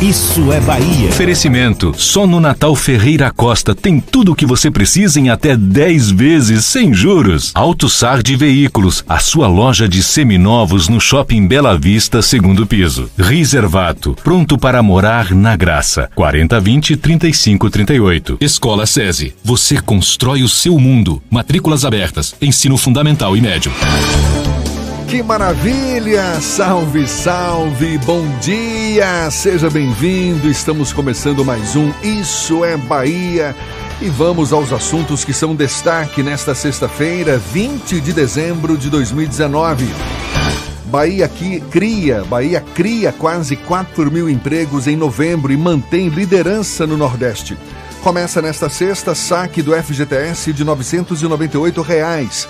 Isso é Bahia. Oferecimento. Só no Natal Ferreira Costa tem tudo o que você precisa em até 10 vezes sem juros. Auto Sard Veículos, a sua loja de seminovos no Shopping Bela Vista, segundo piso. Reservato, pronto para morar na graça. 4020 3538. Escola SESI. Você constrói o seu mundo. Matrículas abertas. Ensino fundamental e médio. Que maravilha! Salve, salve! Bom dia! Seja bem-vindo! Estamos começando mais um Isso é Bahia e vamos aos assuntos que são destaque nesta sexta-feira, 20 de dezembro de 2019. Bahia cria, Bahia cria quase 4 mil empregos em novembro e mantém liderança no Nordeste. Começa nesta sexta saque do FGTS de 998 reais.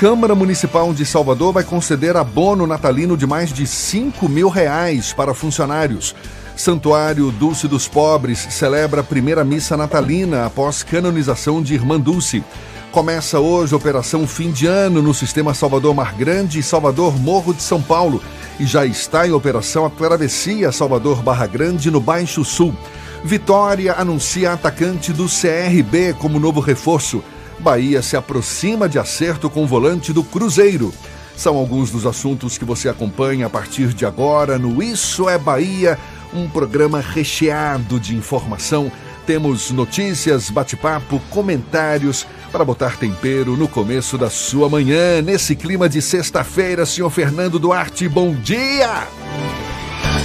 Câmara Municipal de Salvador vai conceder abono natalino de mais de 5 mil reais para funcionários. Santuário Dulce dos Pobres celebra a primeira missa natalina após canonização de Irmã Dulce. Começa hoje a Operação Fim de Ano no sistema Salvador Mar Grande e Salvador Morro de São Paulo. E já está em operação a Travessia Salvador Barra Grande no Baixo Sul. Vitória anuncia atacante do CRB como novo reforço. Bahia se aproxima de acerto com o volante do Cruzeiro. São alguns dos assuntos que você acompanha a partir de agora no Isso é Bahia, um programa recheado de informação. Temos notícias, bate-papo, comentários para botar tempero no começo da sua manhã, nesse clima de sexta-feira. Senhor Fernando Duarte, bom dia!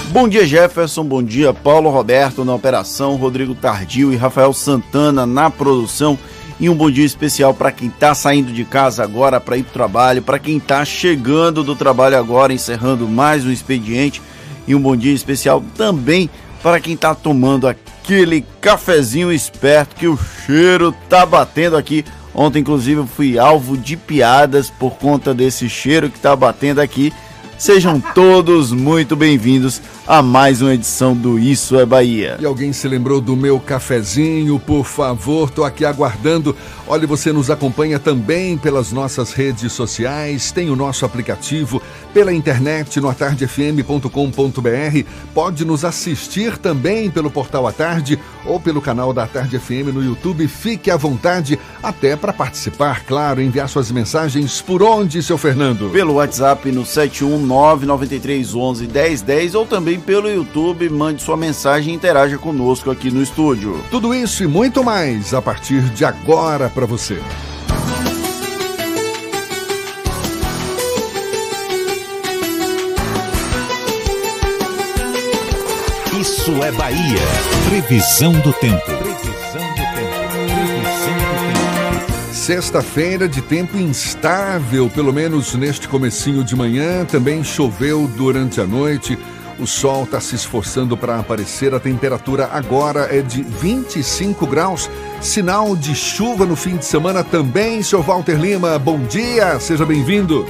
Bom dia, Jefferson. Bom dia, Paulo Roberto na operação, Rodrigo Tardio e Rafael Santana na produção. E um bom dia especial para quem está saindo de casa agora para ir para o trabalho, para quem está chegando do trabalho agora, encerrando mais um expediente. E um bom dia especial também para quem está tomando aquele cafezinho esperto que o cheiro tá batendo aqui. Ontem, inclusive, fui alvo de piadas por conta desse cheiro que tá batendo aqui. Sejam todos muito bem-vindos a mais uma edição do Isso é Bahia. E alguém se lembrou do meu cafezinho? Por favor, tô aqui aguardando. Olha, você nos acompanha também pelas nossas redes sociais, tem o nosso aplicativo pela internet no atardefm.com.br. Pode nos assistir também pelo portal A Tarde ou pelo canal da Tarde FM no YouTube. Fique à vontade até para participar, claro, enviar suas mensagens por onde, seu Fernando? Pelo WhatsApp no 71993111010 ou também pelo YouTube. Mande sua mensagem e interaja conosco aqui no estúdio. Tudo isso e muito mais a partir de agora para você. Isso é Bahia. Previsão do tempo. Sexta-feira de tempo instável, pelo menos neste comecinho de manhã, também choveu durante a noite. O sol está se esforçando para aparecer. A temperatura agora é de 25 graus. Sinal de chuva no fim de semana também. Seu Walter Lima, bom dia, seja bem-vindo.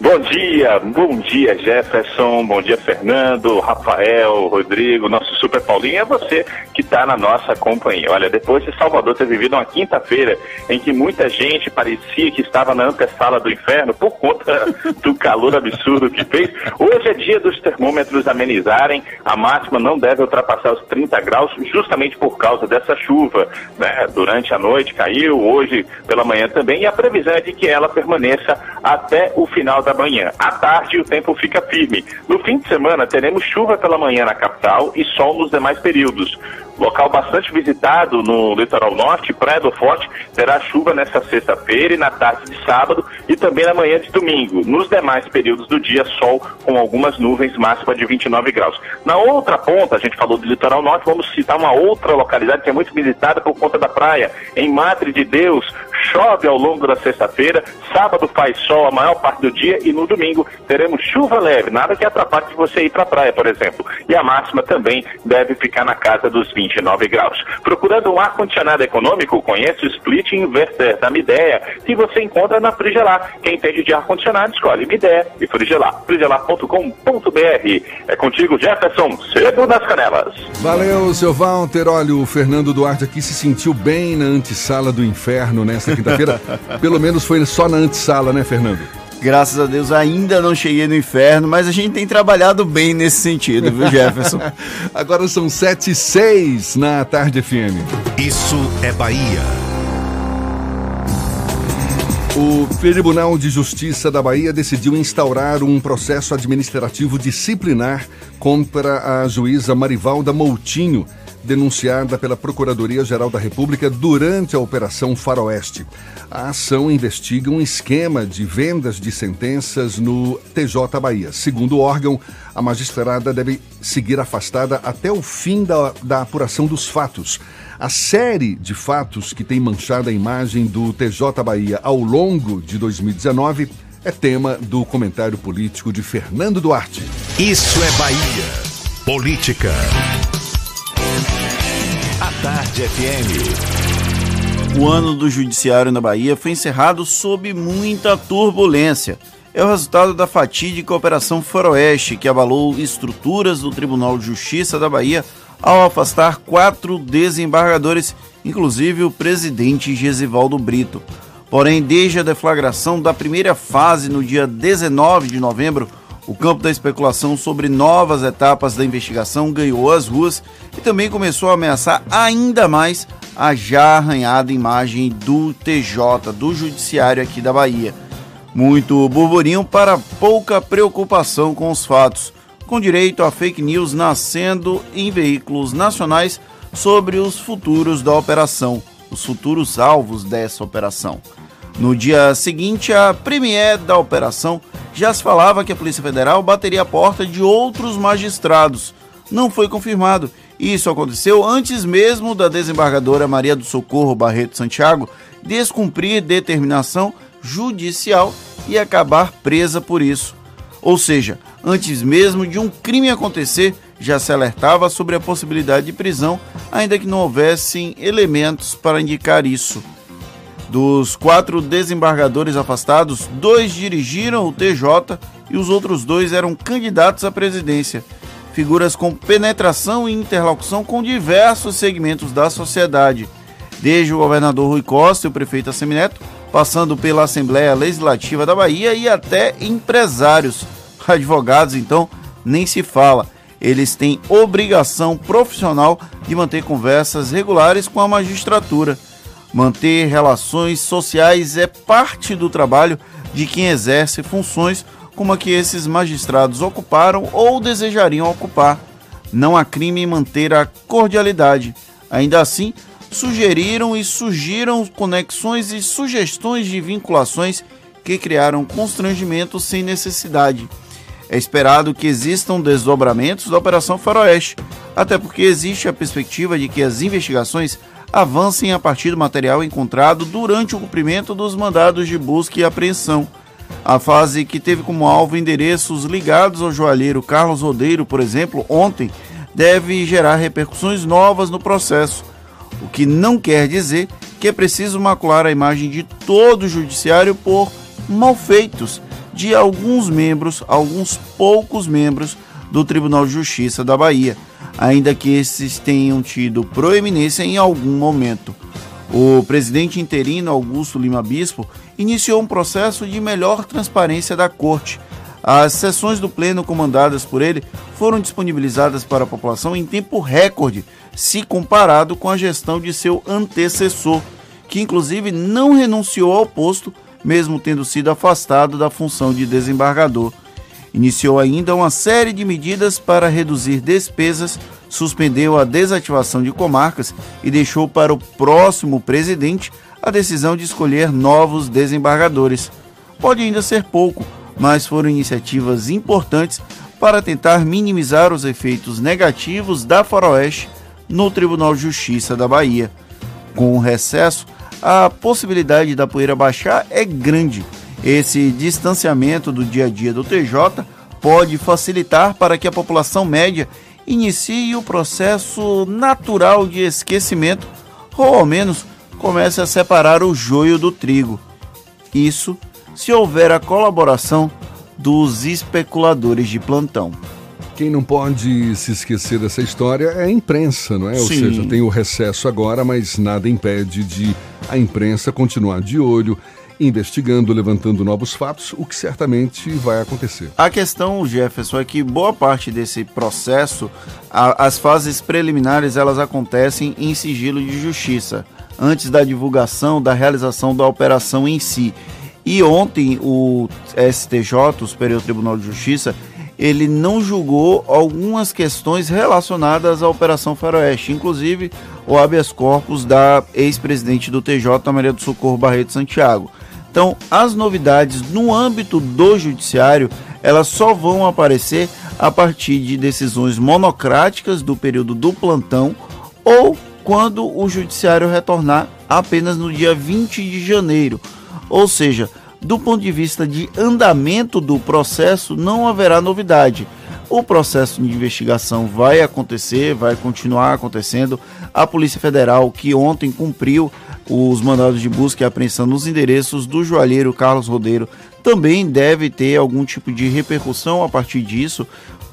Bom dia, bom dia Jefferson, bom dia Fernando, Rafael, Rodrigo, nosso Super Paulinho, é você que está na nossa companhia. Olha, depois de Salvador ter vivido uma quinta-feira em que muita gente parecia que estava na antessala do inferno por conta do calor absurdo que fez, hoje é dia dos termômetros amenizarem, a máxima não deve ultrapassar os 30 graus justamente por causa dessa chuva. Né? Durante a noite caiu, hoje pela manhã também, e a previsão é de que ela permaneça até o final da manhã. À tarde, o tempo fica firme. No fim de semana, teremos chuva pela manhã na capital e sol nos demais períodos. Local bastante visitado no litoral norte, Praia do Forte, terá chuva nesta sexta-feira e na tarde de sábado e também na manhã de domingo. Nos demais períodos do dia, sol com algumas nuvens, máxima de 29 graus. Na outra ponta, a gente falou do litoral norte, vamos citar uma outra localidade que é muito visitada por conta da praia. Em Madre de Deus, chove ao longo da sexta-feira, sábado faz sol a maior parte do dia e no domingo teremos chuva leve, nada que atrapalhe você ir para a praia, por exemplo. E a máxima também deve ficar na casa dos 29 graus. Procurando um ar-condicionado econômico, conheça o Split Inverter da Midea, que você encontra na Frigelar. Quem entende de ar-condicionado, escolhe Midea e Frigelar. frigelar.com.br. É contigo, Jefferson, cedo nas canelas. Valeu, seu Walter. Olha, o Fernando Duarte aqui se sentiu bem na antessala do inferno quinta-feira. Pelo menos foi só na antessala, né, Fernando? Graças a Deus ainda não cheguei no inferno, mas a gente tem trabalhado bem nesse sentido, viu, Jefferson? Agora são 7 e 6 na Tarde FM. Isso é Bahia. O Tribunal de Justiça da Bahia decidiu instaurar um processo administrativo disciplinar contra a juíza Marivalda Moutinho, denunciada pela Procuradoria-Geral da República durante a Operação Faroeste. A ação investiga um esquema de vendas de sentenças no TJ Bahia. Segundo o órgão, a magistrada deve seguir afastada até o fim da, da apuração dos fatos. A série de fatos que tem manchado a imagem do TJ Bahia ao longo de 2019 é tema do comentário político de Fernando Duarte. Isso é Bahia. Política. Tarde FM. O ano do Judiciário na Bahia foi encerrado sob muita turbulência. É o resultado da fatídica Operação Faroeste, que abalou estruturas do Tribunal de Justiça da Bahia ao afastar quatro desembargadores, inclusive o presidente Gesivaldo Brito. Porém, desde a deflagração da primeira fase no dia 19 de novembro, o campo da especulação sobre novas etapas da investigação ganhou as ruas e também começou a ameaçar ainda mais a já arranhada imagem do TJ, do Judiciário aqui da Bahia. Muito burburinho para pouca preocupação com os fatos, com direito a fake news nascendo em veículos nacionais sobre os futuros da operação, os futuros alvos dessa operação. No dia seguinte, a premiere da operação já se falava que a Polícia Federal bateria a porta de outros magistrados. Não foi confirmado. Isso aconteceu antes mesmo da desembargadora Maria do Socorro Barreto Santiago descumprir determinação judicial e acabar presa por isso. Ou seja, antes mesmo de um crime acontecer, já se alertava sobre a possibilidade de prisão, ainda que não houvessem elementos para indicar isso. Dos quatro desembargadores afastados, dois dirigiram o TJ e os outros dois eram candidatos à presidência. Figuras com penetração e interlocução com diversos segmentos da sociedade, desde o governador Rui Costa e o prefeito Assemineto, passando pela Assembleia Legislativa da Bahia e até empresários. Advogados, então, nem se fala. Eles têm obrigação profissional de manter conversas regulares com a magistratura. Manter relações sociais é parte do trabalho de quem exerce funções como a que esses magistrados ocuparam ou desejariam ocupar. Não há crime em manter a cordialidade. Ainda assim, sugeriram e surgiram conexões e sugestões de vinculações que criaram constrangimento sem necessidade. É esperado que existam desdobramentos da Operação Faroeste, até porque existe a perspectiva de que as investigações avancem a partir do material encontrado durante o cumprimento dos mandados de busca e apreensão. A fase que teve como alvo endereços ligados ao joalheiro Carlos Rodeiro, por exemplo, ontem, deve gerar repercussões novas no processo, o que não quer dizer que é preciso macular a imagem de todo o judiciário por malfeitos de alguns membros, alguns poucos membros do Tribunal de Justiça da Bahia ainda que esses tenham tido proeminência em algum momento. O presidente interino Augusto Lima Bispo iniciou um processo de melhor transparência da corte. As sessões do pleno comandadas por ele foram disponibilizadas para a população em tempo recorde, se comparado com a gestão de seu antecessor, que inclusive não renunciou ao posto, mesmo tendo sido afastado da função de desembargador. Iniciou ainda uma série de medidas para reduzir despesas, suspendeu a desativação de comarcas e deixou para o próximo presidente a decisão de escolher novos desembargadores. Pode ainda ser pouco, mas foram iniciativas importantes para tentar minimizar os efeitos negativos da Faroeste no Tribunal de Justiça da Bahia. Com o recesso, a possibilidade da poeira baixar é grande. Esse distanciamento do dia a dia do TJ pode facilitar para que a população média inicie o processo natural de esquecimento ou ao menos comece a separar o joio do trigo. Isso se houver a colaboração dos especuladores de plantão. Quem não pode se esquecer dessa história é a imprensa, não é? Sim. Ou seja, tem o recesso agora, mas nada impede de a imprensa continuar de olho, investigando, levantando novos fatos, o que certamente vai acontecer. A questão, Jefferson, é que boa parte desse processo, a, as fases preliminares, elas acontecem em sigilo de justiça, antes da divulgação, da realização da operação em si. E ontem o STJ, o Superior Tribunal de Justiça, ele não julgou algumas questões relacionadas à Operação Faroeste, inclusive o habeas corpus da ex-presidente do TJ, Maria do Socorro Barreto Santiago. Então, as novidades no âmbito do judiciário, elas só vão aparecer a partir de decisões monocráticas do período do plantão ou quando o judiciário retornar apenas no dia 20 de janeiro. Ou seja, do ponto de vista de andamento do processo, não haverá novidade. O processo de investigação vai acontecer, vai continuar acontecendo. A Polícia Federal, que ontem cumpriu os mandados de busca e apreensão nos endereços do joalheiro Carlos Rodeiro, também deve ter algum tipo de repercussão a partir disso.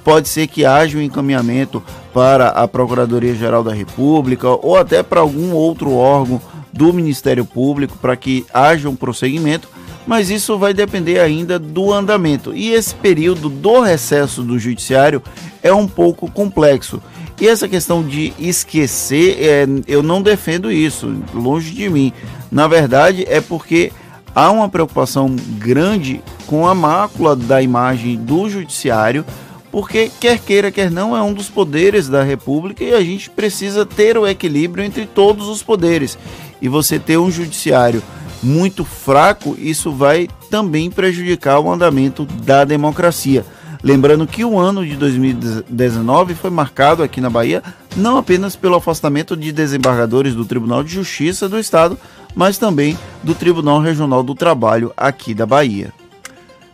Pode ser que haja um encaminhamento para a Procuradoria-Geral da República ou até para algum outro órgão do Ministério Público para que haja um prosseguimento mas isso vai depender ainda do andamento. E esse período do recesso do judiciário é um pouco complexo. E essa questão de esquecer, é, eu não defendo isso, longe de mim. Na verdade, é porque há uma preocupação grande com a mácula da imagem do judiciário, porque quer queira, quer não, é um dos poderes da República e a gente precisa ter o equilíbrio entre todos os poderes. E você ter um judiciário muito fraco, isso vai também prejudicar o andamento da democracia. Lembrando que o ano de 2019 foi marcado aqui na Bahia não apenas pelo afastamento de desembargadores do Tribunal de Justiça do Estado, mas também do Tribunal Regional do Trabalho aqui da Bahia.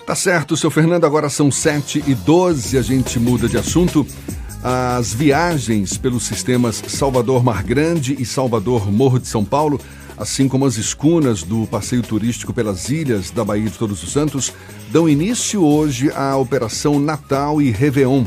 Tá certo, seu Fernando, agora são 7 e 12, a gente muda de assunto. As viagens pelos sistemas Salvador Mar Grande e Salvador Morro de São Paulo assim como as escunas do passeio turístico pelas ilhas da Baía de Todos os Santos, dão início hoje à Operação Natal e Réveillon.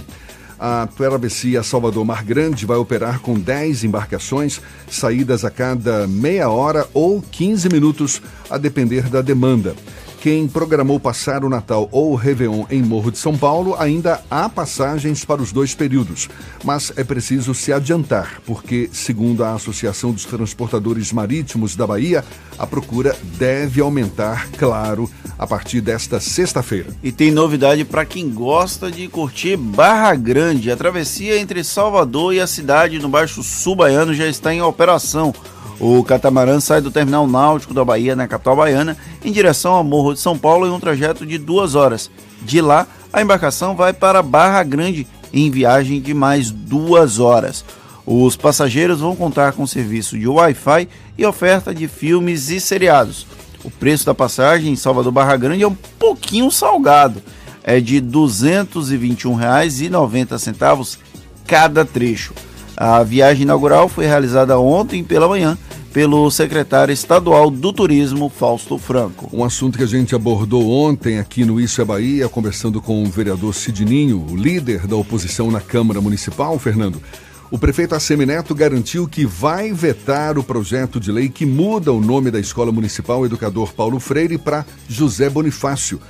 A travessia Salvador Mar Grande vai operar com 10 embarcações, saídas a cada meia hora ou 15 minutos, a depender da demanda. Quem programou passar o Natal ou o Réveillon em Morro de São Paulo, ainda há passagens para os dois períodos, mas é preciso se adiantar, porque, segundo a Associação dos Transportadores Marítimos da Bahia, a procura deve aumentar, claro, a partir desta sexta-feira. E tem novidade para quem gosta de curtir Barra Grande. A travessia entre Salvador e a cidade no Baixo Sul Baiano já está em operação. O catamarã sai do terminal náutico da Bahia, na capital baiana, em direção ao Morro de São Paulo em um trajeto de duas horas. De lá, a embarcação vai para Barra Grande em viagem de mais duas horas. Os passageiros vão contar com serviço de Wi-Fi e oferta de filmes e seriados. O preço da passagem em Salvador Barra Grande é um pouquinho salgado, é de R$ 221,90 cada trecho. A viagem inaugural foi realizada ontem pela manhã pelo secretário estadual do Turismo, Fausto Franco. Um assunto que a gente abordou ontem aqui no Isso é Bahia, conversando com o vereador Sidninho, o líder da oposição na Câmara Municipal, Fernando. O prefeito Assemineto garantiu que vai vetar o projeto de lei que muda o nome da Escola Municipal Educador Paulo Freire para José Bonifácio.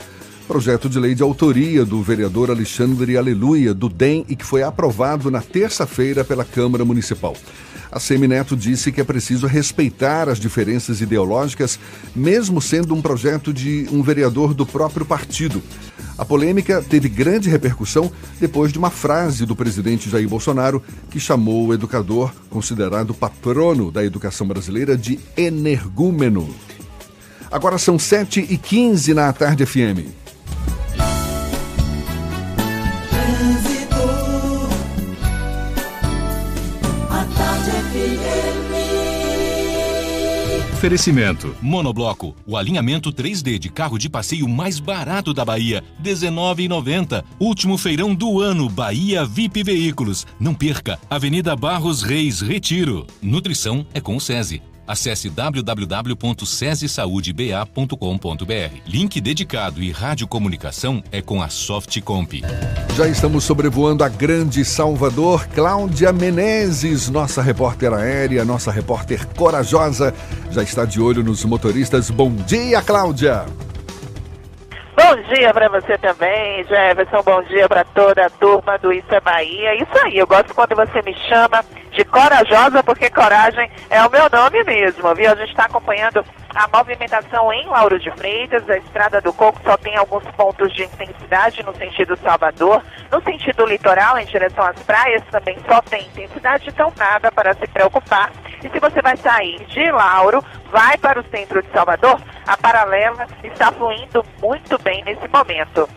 Projeto de lei de autoria do vereador Alexandre Aleluia, do DEM, e que foi aprovado na terça-feira pela Câmara Municipal. A Semineto disse que é preciso respeitar as diferenças ideológicas, mesmo sendo um projeto de um vereador do próprio partido. A polêmica teve grande repercussão depois de uma frase do presidente Jair Bolsonaro que chamou o educador, considerado patrono da educação brasileira, de energúmeno. Agora são 7h15 na Tarde FM. Oferecimento. Monobloco, o alinhamento 3D de carro de passeio mais barato da Bahia, R$ 19,90. Último feirão do ano, Bahia VIP Veículos. Não perca, Avenida Barros Reis, Retiro. Nutrição é com o SESI. Acesse www.cesesaudeba.com.br. Link dedicado e radiocomunicação é com a Softcomp. Já estamos sobrevoando a grande Salvador. Cláudia Menezes, nossa repórter aérea, nossa repórter corajosa, já está de olho nos motoristas. Bom dia, Cláudia! Bom dia para você também, Jefferson. Bom dia para toda a turma do Isso é Bahia. Isso aí, eu gosto quando você me chama de corajosa, porque coragem é o meu nome mesmo, viu? A gente está acompanhando a movimentação em Lauro de Freitas. A Estrada do Coco só tem alguns pontos de intensidade no sentido Salvador. No sentido litoral, em direção às praias, também só tem intensidade, então nada para se preocupar. E se você vai sair de Lauro, vai para o centro de Salvador, a paralela está fluindo muito bem nesse momento.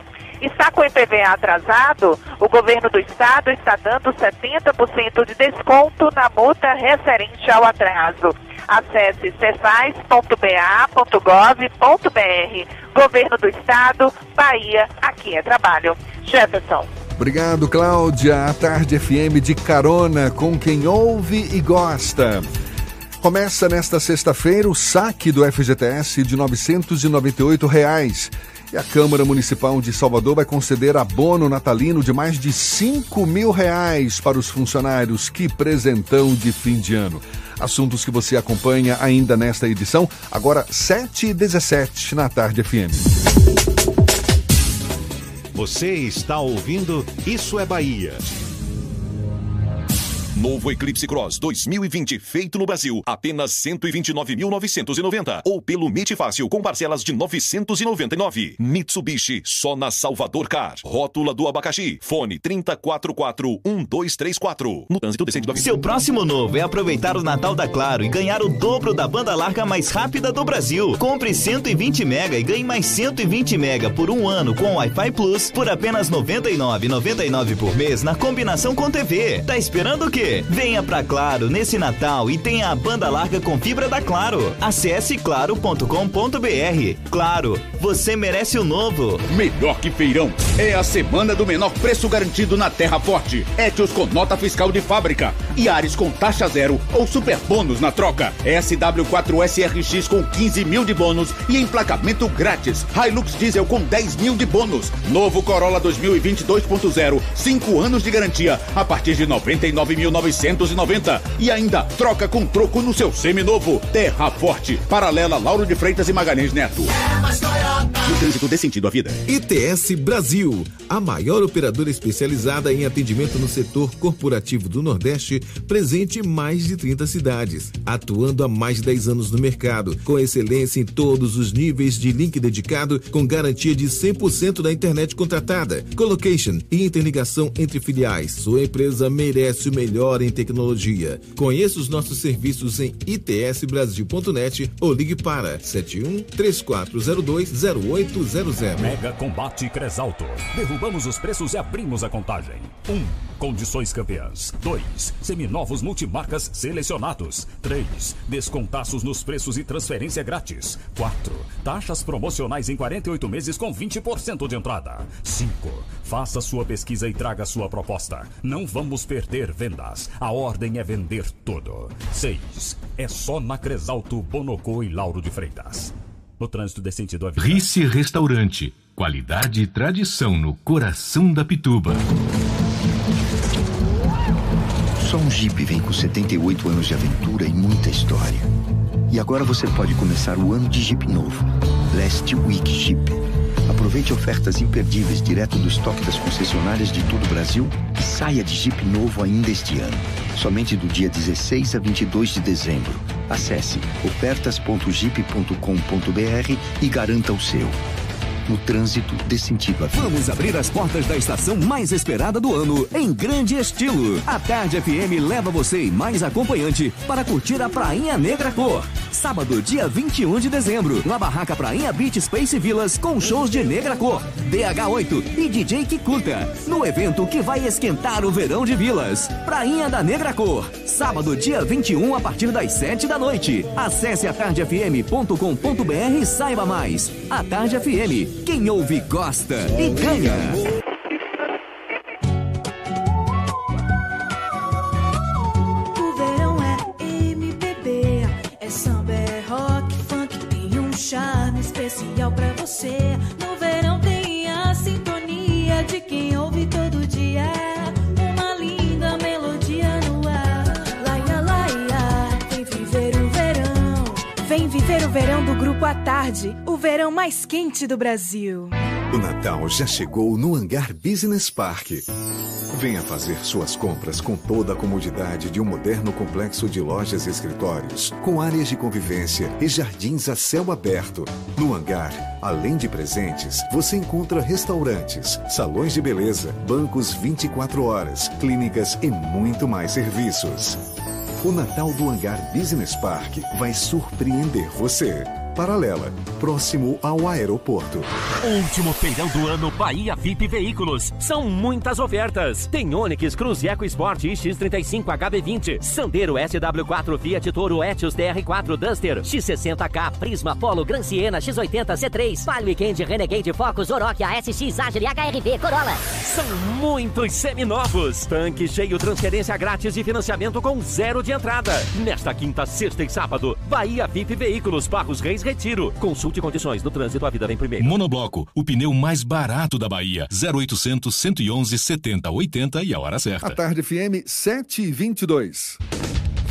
Está com o IPVA atrasado? O governo do estado está dando 70% de desconto na multa referente ao atraso. Acesse cefaz.ba.gov.br. Governo do Estado, Bahia, aqui é trabalho. Jefferson. Obrigado, Cláudia. A Tarde FM de carona com quem ouve e gosta. Começa nesta sexta-feira o saque do FGTS de 998 reais. E a Câmara Municipal de Salvador vai conceder abono natalino de mais de 5 mil reais para os funcionários. Que presentão de fim de ano. Assuntos que você acompanha ainda nesta edição, agora 7 e 17 na Tarde FM. Você está ouvindo Isso é Bahia. Novo Eclipse Cross 2020, feito no Brasil, apenas 129.990. Ou pelo MIT Fácil, com parcelas de 999. Mitsubishi, só na Salvador Car. Rótula do abacaxi. Fone 3044-1234. No trânsito decente do Seu próximo novo é aproveitar o Natal da Claro e ganhar o dobro da banda larga mais rápida do Brasil. Compre 120 mega e ganhe mais 120 mega por um ano com Wi-Fi Plus por apenas R$ 99,99 por mês na combinação com TV. Tá esperando o quê? Venha pra Claro nesse Natal e tenha a banda larga com fibra da Claro. Acesse claro.com.br. Claro, você merece o novo. Melhor que feirão. É a semana do menor preço garantido na Terra Forte. Etios com nota fiscal de fábrica. E Ares com taxa zero ou super bônus na troca. SW4SRX com 15 mil de bônus e emplacamento grátis. Hilux Diesel com 10 mil de bônus. Novo Corolla 2020 2.0. 5 anos de garantia a partir de 99.990 e ainda troca com troco no seu seminovo. Terra Forte, paralela Lauro de Freitas e Magalhães Neto. No trânsito dê sentido à vida. ITS Brasil, a maior operadora especializada em atendimento no setor corporativo do Nordeste, presente em mais de 30 cidades, atuando há mais de 10 anos no mercado, com excelência em todos os níveis de link dedicado, com garantia de 100% da internet contratada, colocation e interligação entre filiais. Sua empresa merece o melhor melhor em tecnologia. Conheça os nossos serviços em itsbrasil.net ou ligue para 71 3402 0800. Mega Combate Cresalto. Derrubamos os preços e abrimos a contagem. 1. Um, condições campeãs. 2. Seminovos multimarcas selecionados. 3. Descontaços nos preços e transferência grátis. 4. Taxas promocionais em 48 meses com 20% de entrada. 5. Faça sua pesquisa e traga sua proposta. Não vamos perder venda. A ordem é vender tudo. 6. É só na Cresalto, Bonocô e Lauro de Freitas. No trânsito de sentido avião. Rice Restaurante. Qualidade e tradição no coração da Pituba. Só um Jeep vem com 78 anos de aventura e muita história. E agora você pode começar o ano de Jeep novo. Last Week Jeep. Aproveite ofertas imperdíveis direto do estoque das concessionárias de todo o Brasil e saia de Jeep novo ainda este ano. Somente do dia 16 a 22 de dezembro. Acesse ofertas.jeep.com.br e garanta o seu no trânsito de sentido a vida. Vamos abrir as portas da estação mais esperada do ano, em grande estilo. A Tarde FM leva você e mais acompanhante para curtir a Prainha Negra Cor. sábado, dia 21 de dezembro, na barraca Prainha Beach Space Villas com shows de Negra Cor, DH8 e DJ Kikuta. No evento que vai esquentar o verão de Vilas. Prainha da Negra Cor, sábado, dia 21 a partir das 7 da noite. Acesse atardefm.com.br e saiba mais. A Tarde FM, quem ouve gosta e ganha. O verão é MPB, é samba, é rock, funk, tem um charme especial pra você. No verão tem a sintonia de quem ouve todo dia. Uma linda melodia no ar. Laia, laia, vem viver o verão. Vem viver o verão do Grupo à Tarde, o verão mais quente do Brasil. O Natal já chegou no Hangar Business Park. Venha fazer suas compras com toda a comodidade de um moderno complexo de lojas e escritórios, com áreas de convivência e jardins a céu aberto. No hangar, além de presentes, você encontra restaurantes, salões de beleza, bancos 24 horas, clínicas e muito mais serviços. O Natal do Hangar Business Park vai surpreender você. Paralela, próximo ao aeroporto. Último feirão do ano Bahia VIP Veículos. São muitas ofertas. Tem Onix Cruz Eco Sport X35 HB20, Sandero SW4 Fiat Toro Etios TR4 Duster, X60K Prisma Polo Gran Siena X80 C3, Palio Weekend Renegade Focus Oroch ASX Agile HRV Corolla. São muitos seminovos. Tanque cheio, transferência grátis e financiamento com zero de entrada. Nesta quinta, sexta e sábado, Bahia VIP Veículos Barros Reis Retiro. Consulte condições no trânsito, a vida vem primeiro. Monobloco, o pneu mais barato da Bahia. 0800 111 70 80 e a hora certa. A tarde FM 722.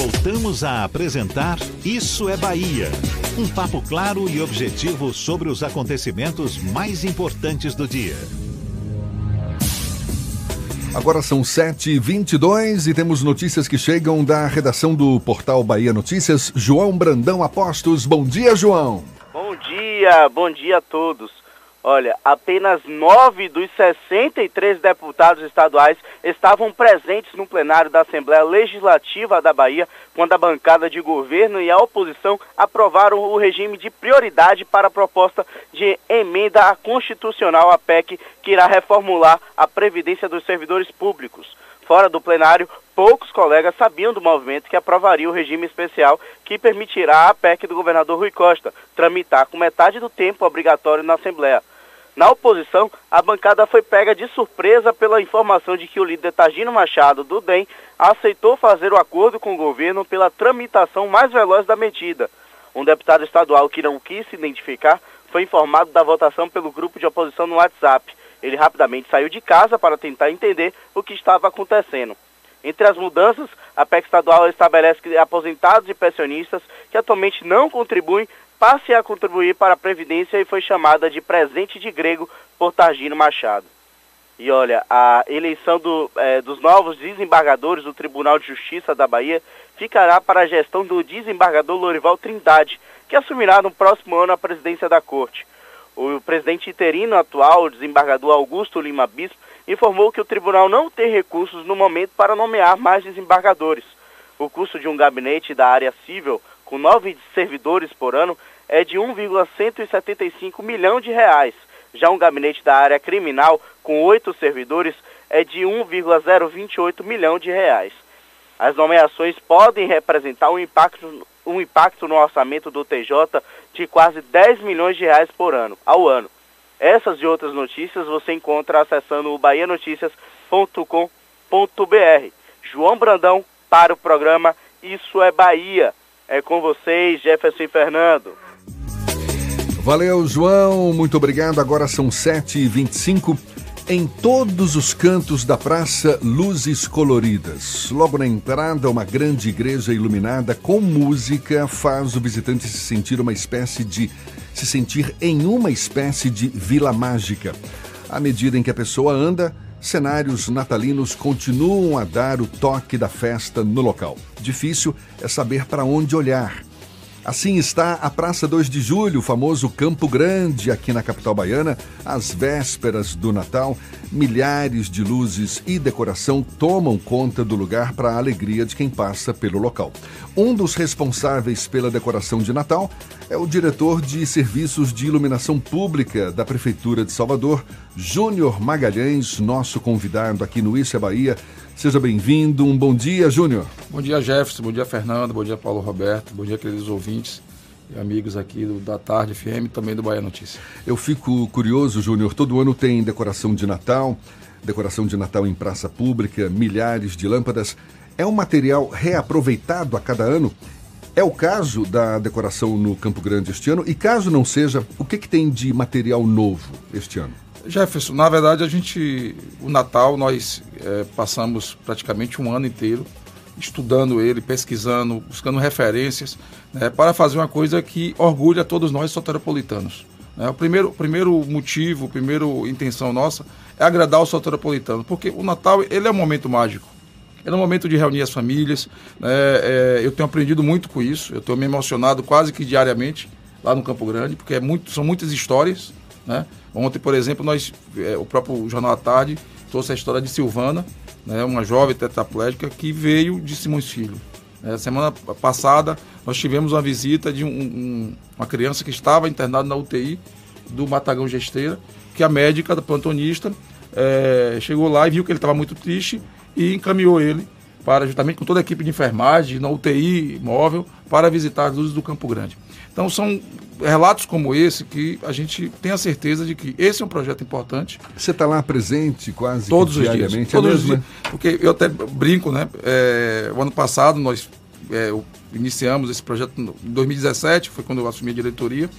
Voltamos a apresentar Isso é Bahia. Um papo claro e objetivo sobre os acontecimentos mais importantes do dia. Agora são 7h22 e temos notícias que chegam da redação do portal Bahia Notícias. João Brandão Apostos. Bom dia, João. Bom dia, bom dia a todos. Olha, apenas nove dos 63 deputados estaduais estavam presentes no plenário da Assembleia Legislativa da Bahia quando a bancada de governo e a oposição aprovaram o regime de prioridade para a proposta de emenda constitucional à PEC que irá reformular a Previdência dos Servidores Públicos. Fora do plenário, poucos colegas sabiam do movimento que aprovaria o regime especial que permitirá à PEC do governador Rui Costa tramitar com metade do tempo obrigatório na Assembleia. Na oposição, a bancada foi pega de surpresa pela informação de que o líder Tagino Machado, do DEM, aceitou fazer o acordo com o governo pela tramitação mais veloz da medida. Um deputado estadual que não quis se identificar foi informado da votação pelo grupo de oposição no WhatsApp. Ele rapidamente saiu de casa para tentar entender o que estava acontecendo. Entre as mudanças, a PEC estadual estabelece que aposentados e pensionistas que atualmente não contribuem passe a contribuir para a Previdência e foi chamada de presente de grego por Targino Machado. E olha, a eleição do, eh, dos novos desembargadores do Tribunal de Justiça da Bahia ficará para a gestão do desembargador Lorival Trindade, que assumirá no próximo ano a presidência da Corte. O presidente interino atual, o desembargador Augusto Lima Bispo, informou que o tribunal não tem recursos no momento para nomear mais desembargadores. O custo de um gabinete da área civil, com nove servidores por ano, é de 1,175 milhão de reais. Já um gabinete da área criminal, com oito servidores, é de 1,028 milhão de reais. As nomeações podem representar um impacto, um impacto no orçamento do TJ de quase 10 milhões de reais por ano, ao ano. Essas e outras notícias você encontra acessando o bahianoticias.com.br. João Brandão para o programa Isso é Bahia. É com vocês, Jefferson Fernando. Valeu, João. Muito obrigado. Agora são 7h25. Em todos os cantos da praça, luzes coloridas. Logo na entrada, uma grande igreja iluminada com música faz o visitante se sentir uma espécie de se sentir em uma espécie de vila mágica. À medida em que a pessoa anda, cenários natalinos continuam a dar o toque da festa no local. Difícil é saber para onde olhar. Assim está a Praça 2 de Julho, o famoso Campo Grande, aqui na capital baiana, às vésperas do Natal. Milhares de luzes e decoração tomam conta do lugar para a alegria de quem passa pelo local. Um dos responsáveis pela decoração de Natal é o diretor de Serviços de Iluminação Pública da Prefeitura de Salvador, Júnior Magalhães, nosso convidado aqui no Isso é Bahia. Seja bem-vindo. Um bom dia, Júnior. Bom dia, Jefferson. Bom dia, Fernando. Bom dia, Paulo Roberto. Bom dia, queridos ouvintes e amigos aqui do, da Tarde FM e também do Bahia Notícia. Eu fico curioso, Júnior. Todo ano tem decoração de Natal, decoração de Natal em praça pública, milhares de lâmpadas. É um material reaproveitado a cada ano? É o caso da decoração no Campo Grande este ano? E caso não seja, o que, que tem de material novo este ano? Jefferson, na verdade a gente, o Natal, nós é, passamos praticamente um ano inteiro estudando ele, pesquisando, buscando referências, né, para fazer uma coisa que orgulha todos nós soteropolitanos. Né? O primeiro, primeiro motivo, a primeira intenção nossa é agradar os soteropolitanos, porque o Natal ele é um momento mágico. Ele é um momento de reunir as famílias. Né, é, eu tenho aprendido muito com isso. Eu tenho me emocionado quase que diariamente lá no Campo Grande, porque é muito, são muitas histórias. Né? Ontem, por exemplo, nós, é, o próprio Jornal à Tarde trouxe a história de Silvana, né, uma jovem tetraplégica que veio de Simões Filho. É, semana passada nós tivemos uma visita de um, um, uma criança que estava internada na UTI do Matagão Gesteira, que a médica da plantonista é, chegou lá e viu que ele estava muito triste e encaminhou ele para, justamente com toda a equipe de enfermagem, na UTI móvel, para visitar as luzes do Campo Grande. Então são relatos como esse que a gente tem a certeza de que esse é um projeto importante. Você está lá presente quase todos os diariamente, dias, todos é mesmo, os dias, né? porque eu até brinco, né? É, o ano passado nós é, iniciamos esse projeto em 2017, foi quando eu assumi a diretoria.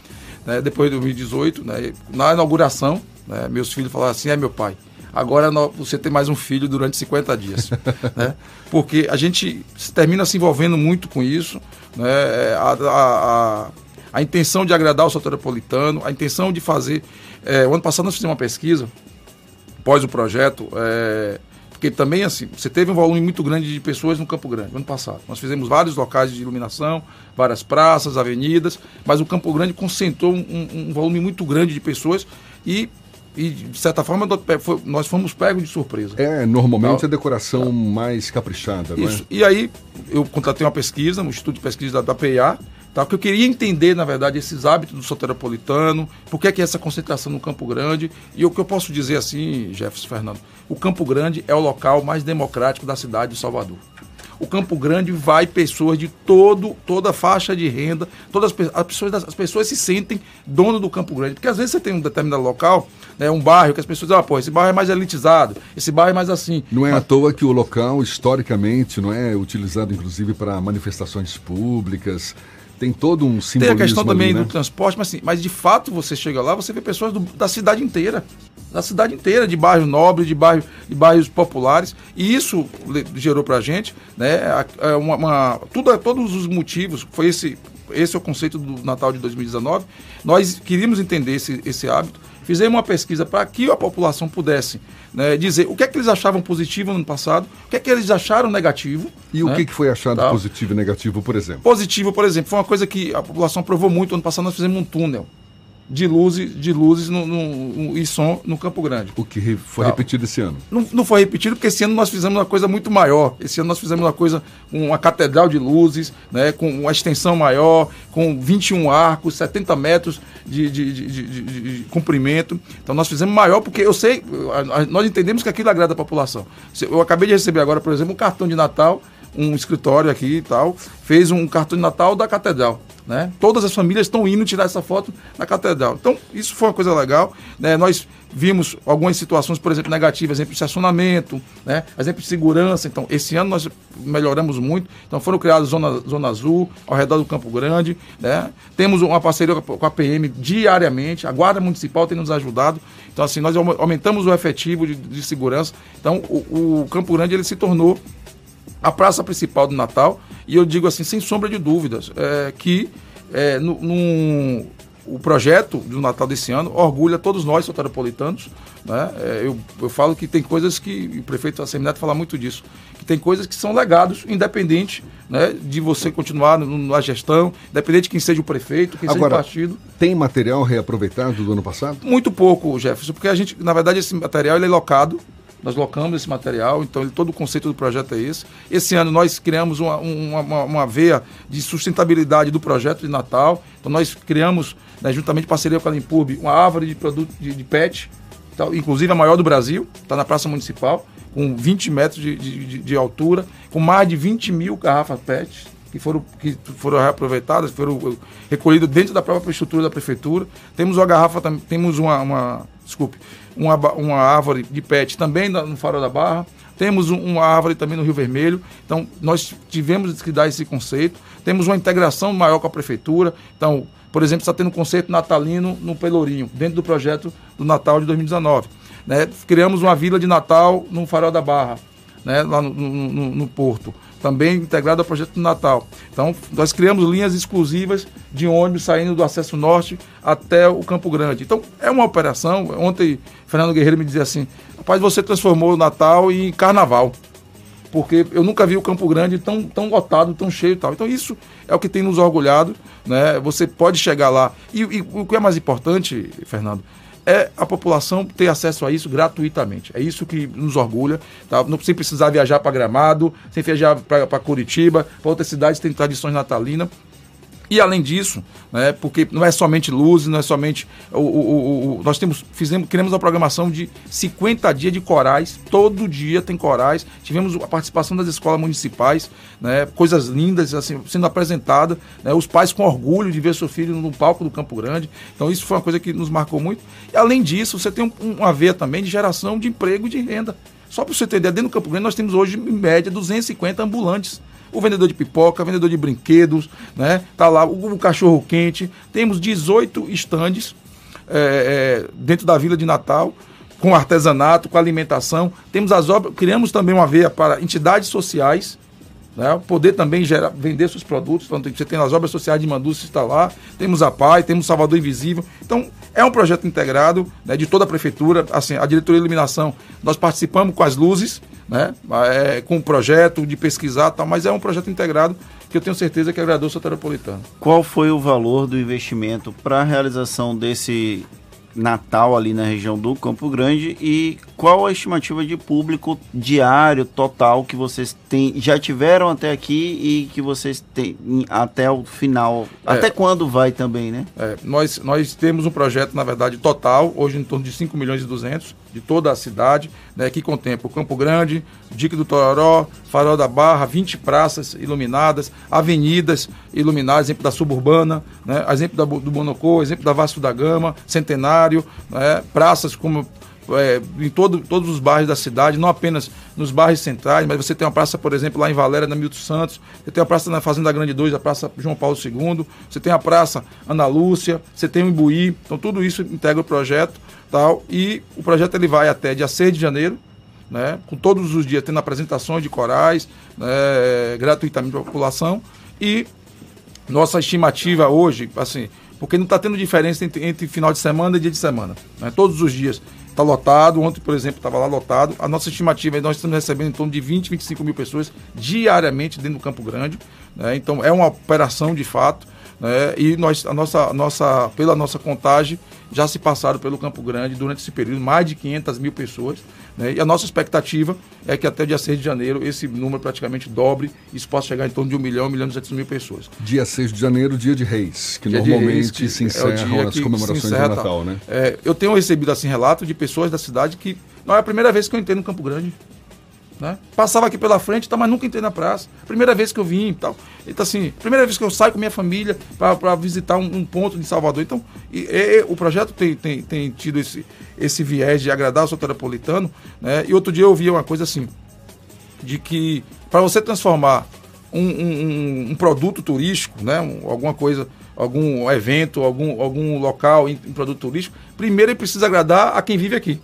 Né? Depois de 2018, né? na inauguração, né? meus filhos falaram assim: é meu pai agora você tem mais um filho durante 50 dias. né? Porque a gente termina se envolvendo muito com isso. Né? É, a, a, a, a intenção de agradar o soteropolitano, a intenção de fazer. É, o ano passado nós fizemos uma pesquisa, após o projeto, é, porque também assim, você teve um volume muito grande de pessoas no Campo Grande, ano passado. Nós fizemos vários locais de iluminação, várias praças, avenidas, mas o Campo Grande concentrou um, um volume muito grande de pessoas e e, de certa forma, nós fomos pegos de surpresa. É, normalmente tá? a decoração tá. mais caprichada, Isso. não é? E aí, eu contratei uma pesquisa, um estudo de pesquisa da, da PIA, tá? que eu queria entender, na verdade, esses hábitos do soteropolitano, por que, é que essa concentração no Campo Grande, e o que eu posso dizer assim, Jefferson Fernando, o Campo Grande é o local mais democrático da cidade de Salvador o Campo Grande vai pessoas de todo, toda faixa de renda, todas as pessoas, as pessoas se sentem dono do Campo Grande. Porque às vezes você tem um determinado local, né, um bairro, que as pessoas dizem, ah, pô, esse bairro é mais elitizado, esse bairro é mais assim. Não é Mas... à toa que o local, historicamente, não é utilizado inclusive para manifestações públicas, tem todo um simbolismo Tem a questão ali, também né? do transporte, mas, assim, mas de fato você chega lá, você vê pessoas do, da cidade inteira. Da cidade inteira, de bairro nobre, de, bairro, de bairros populares. E isso gerou pra gente, né, uma, uma, tudo, todos os motivos, foi esse, esse é o conceito do Natal de 2019. Nós queríamos entender esse, esse hábito Fizemos uma pesquisa para que a população pudesse né, dizer o que é que eles achavam positivo no ano passado, o que é que eles acharam negativo. E né, o que, que foi achado tal. positivo e negativo, por exemplo? Positivo, por exemplo, foi uma coisa que a população aprovou muito. Ano passado nós fizemos um túnel de luzes, de luzes no, no, e som no Campo Grande. O que foi Tal. repetido esse ano? Não, não foi repetido porque esse ano nós fizemos uma coisa muito maior. Esse ano nós fizemos uma coisa, uma catedral de luzes, né, com uma extensão maior, com 21 arcos, 70 metros de, de, de, de, de comprimento. Então nós fizemos maior porque eu sei, nós entendemos que aquilo agrada a população. Eu acabei de receber agora, por exemplo, um cartão de Natal um escritório aqui e tal, fez um cartão de Natal da Catedral. Né? Todas as famílias estão indo tirar essa foto na catedral. Então, isso foi uma coisa legal. Né? Nós vimos algumas situações, por exemplo, negativas, exemplo de estacionamento, né? exemplo de segurança. Então, esse ano nós melhoramos muito. Então, foram criadas zona, zona azul ao redor do Campo Grande. Né? Temos uma parceria com a PM diariamente. A Guarda Municipal tem nos ajudado. Então, assim, nós aumentamos o efetivo de, de segurança. Então, o, o Campo Grande ele se tornou a praça principal do Natal. E eu digo assim, sem sombra de dúvidas, é, que é, no, no, o projeto do Natal desse ano orgulha todos nós, soteropolitanos. Né? É, eu, eu falo que tem coisas que, o prefeito Assemineto fala muito disso, que tem coisas que são legados, independente né, de você continuar na gestão, independente de quem seja o prefeito, quem Agora, seja o partido. Tem material reaproveitado do ano passado? Muito pouco, Jefferson, porque a gente, na verdade, esse material ele é locado nós locamos esse material, então ele, todo o conceito do projeto é esse. Esse ano nós criamos uma, uma, uma veia de sustentabilidade do projeto de Natal. Então nós criamos, né, juntamente parceria com a Limpurb, uma árvore de produto de, de PET, tal, inclusive a maior do Brasil, está na Praça Municipal, com 20 metros de, de, de, altura, com mais de 20 mil garrafas PET que foram, que foram reaproveitadas, foram recolhidas dentro da própria estrutura da prefeitura. Temos uma garrafa, temos uma, uma desculpe, uma, uma árvore de PET também no Farol da Barra, temos uma árvore também no Rio Vermelho. Então, nós tivemos que dar esse conceito. Temos uma integração maior com a prefeitura. Então, por exemplo, está tendo um conceito natalino no Pelourinho, dentro do projeto do Natal de 2019. Né? Criamos uma vila de Natal no Farol da Barra, né? lá no, no, no Porto também integrado ao projeto do Natal. Então, nós criamos linhas exclusivas de ônibus saindo do acesso norte até o Campo Grande. Então, é uma operação. Ontem, Fernando Guerreiro me dizia assim: rapaz, você transformou o Natal em carnaval. Porque eu nunca vi o Campo Grande tão, tão lotado, tão cheio e tal. Então, isso é o que tem nos orgulhado. Né? Você pode chegar lá. E, e o que é mais importante, Fernando, é a população ter acesso a isso gratuitamente. É isso que nos orgulha. Tá? Não sem precisar viajar para Gramado, sem viajar para Curitiba, para outras cidades têm tradições natalinas. E além disso, né, porque não é somente luzes, não é somente. O, o, o, nós temos, fizemos, criamos uma programação de 50 dias de corais, todo dia tem corais. Tivemos a participação das escolas municipais, né, coisas lindas assim, sendo apresentadas, né, os pais com orgulho de ver seu filho no palco do Campo Grande. Então isso foi uma coisa que nos marcou muito. E além disso, você tem um, uma veia também de geração de emprego e de renda. Só para você ideia, dentro do Campo Grande nós temos hoje, em média, 250 ambulantes o vendedor de pipoca, vendedor de brinquedos, né? Tá lá o, o cachorro quente. Temos 18 estandes é, é, dentro da Vila de Natal com artesanato, com alimentação. Temos as obras, criamos também uma veia para entidades sociais, né? poder também gerar, vender seus produtos. Então, você tem as obras sociais de Manduça está lá, temos a PAI, temos Salvador Invisível. Então, é um projeto integrado né, de toda a prefeitura, assim, a diretoria de iluminação, nós participamos com as luzes, né? É, com o projeto de pesquisar tal, mas é um projeto integrado que eu tenho certeza que agradou o soteropolitano. Qual foi o valor do investimento para a realização desse Natal ali na região do Campo Grande e qual a estimativa de público diário total que vocês têm, já tiveram até aqui e que vocês têm até o final? É, até quando vai também, né? É, nós, nós temos um projeto, na verdade, total, hoje em torno de 5 milhões e 200 de toda a cidade, né, que contempla o Campo Grande, Dique do Tororó, Farol da Barra, 20 praças iluminadas, avenidas iluminadas, exemplo da Suburbana, né, exemplo da, do Bonocô, exemplo da Vasco da Gama, Centenário, né, praças como é, em todo, todos os bairros da cidade, não apenas nos bairros centrais, mas você tem uma praça, por exemplo, lá em Valéria, na Milton Santos, você tem a praça na Fazenda Grande 2, a Praça João Paulo II, você tem a Praça Ana Lúcia, você tem o Imbuí, então tudo isso integra o projeto tal, e o projeto ele vai até dia 6 de janeiro, né, com todos os dias tendo apresentações de corais, né, gratuitamente para a população, e nossa estimativa hoje, assim, porque não está tendo diferença entre, entre, final de semana e dia de semana. Né? Todos os dias está lotado. Ontem, por exemplo, estava lá lotado. A nossa estimativa é nós estamos recebendo em torno de 20, 25 mil pessoas diariamente dentro do Campo Grande. Né? Então é uma operação de fato. Né? E nós, a nossa, nossa, pela nossa contagem, já se passaram pelo Campo Grande durante esse período mais de 500 mil pessoas. Né? E a nossa expectativa é que até dia 6 de janeiro esse número praticamente dobre e isso possa chegar em torno de 1 milhão, 1 milhão e 200 mil pessoas. Dia 6 de janeiro, dia de Reis, que dia normalmente Reis, que se encerram é as comemorações encerra, do Natal, né? É, eu tenho recebido assim relato de pessoas da cidade que não é a primeira vez que eu entrei no Campo Grande. Né? Passava aqui pela frente, tá, mas nunca entrei na praça. Primeira vez que eu vim tal. Então, assim, primeira vez que eu saio com minha família para visitar um, um, ponto de Salvador. Então, e, e, o projeto tem, tem, tem tido esse, esse viés de agradar o soteropolitano. Né? E outro dia eu ouvi uma coisa assim, de que para você transformar um, um, um, produto turístico, né? alguma coisa, algum evento, algum, algum local em, em produto turístico, primeiro ele precisa agradar a quem vive aqui.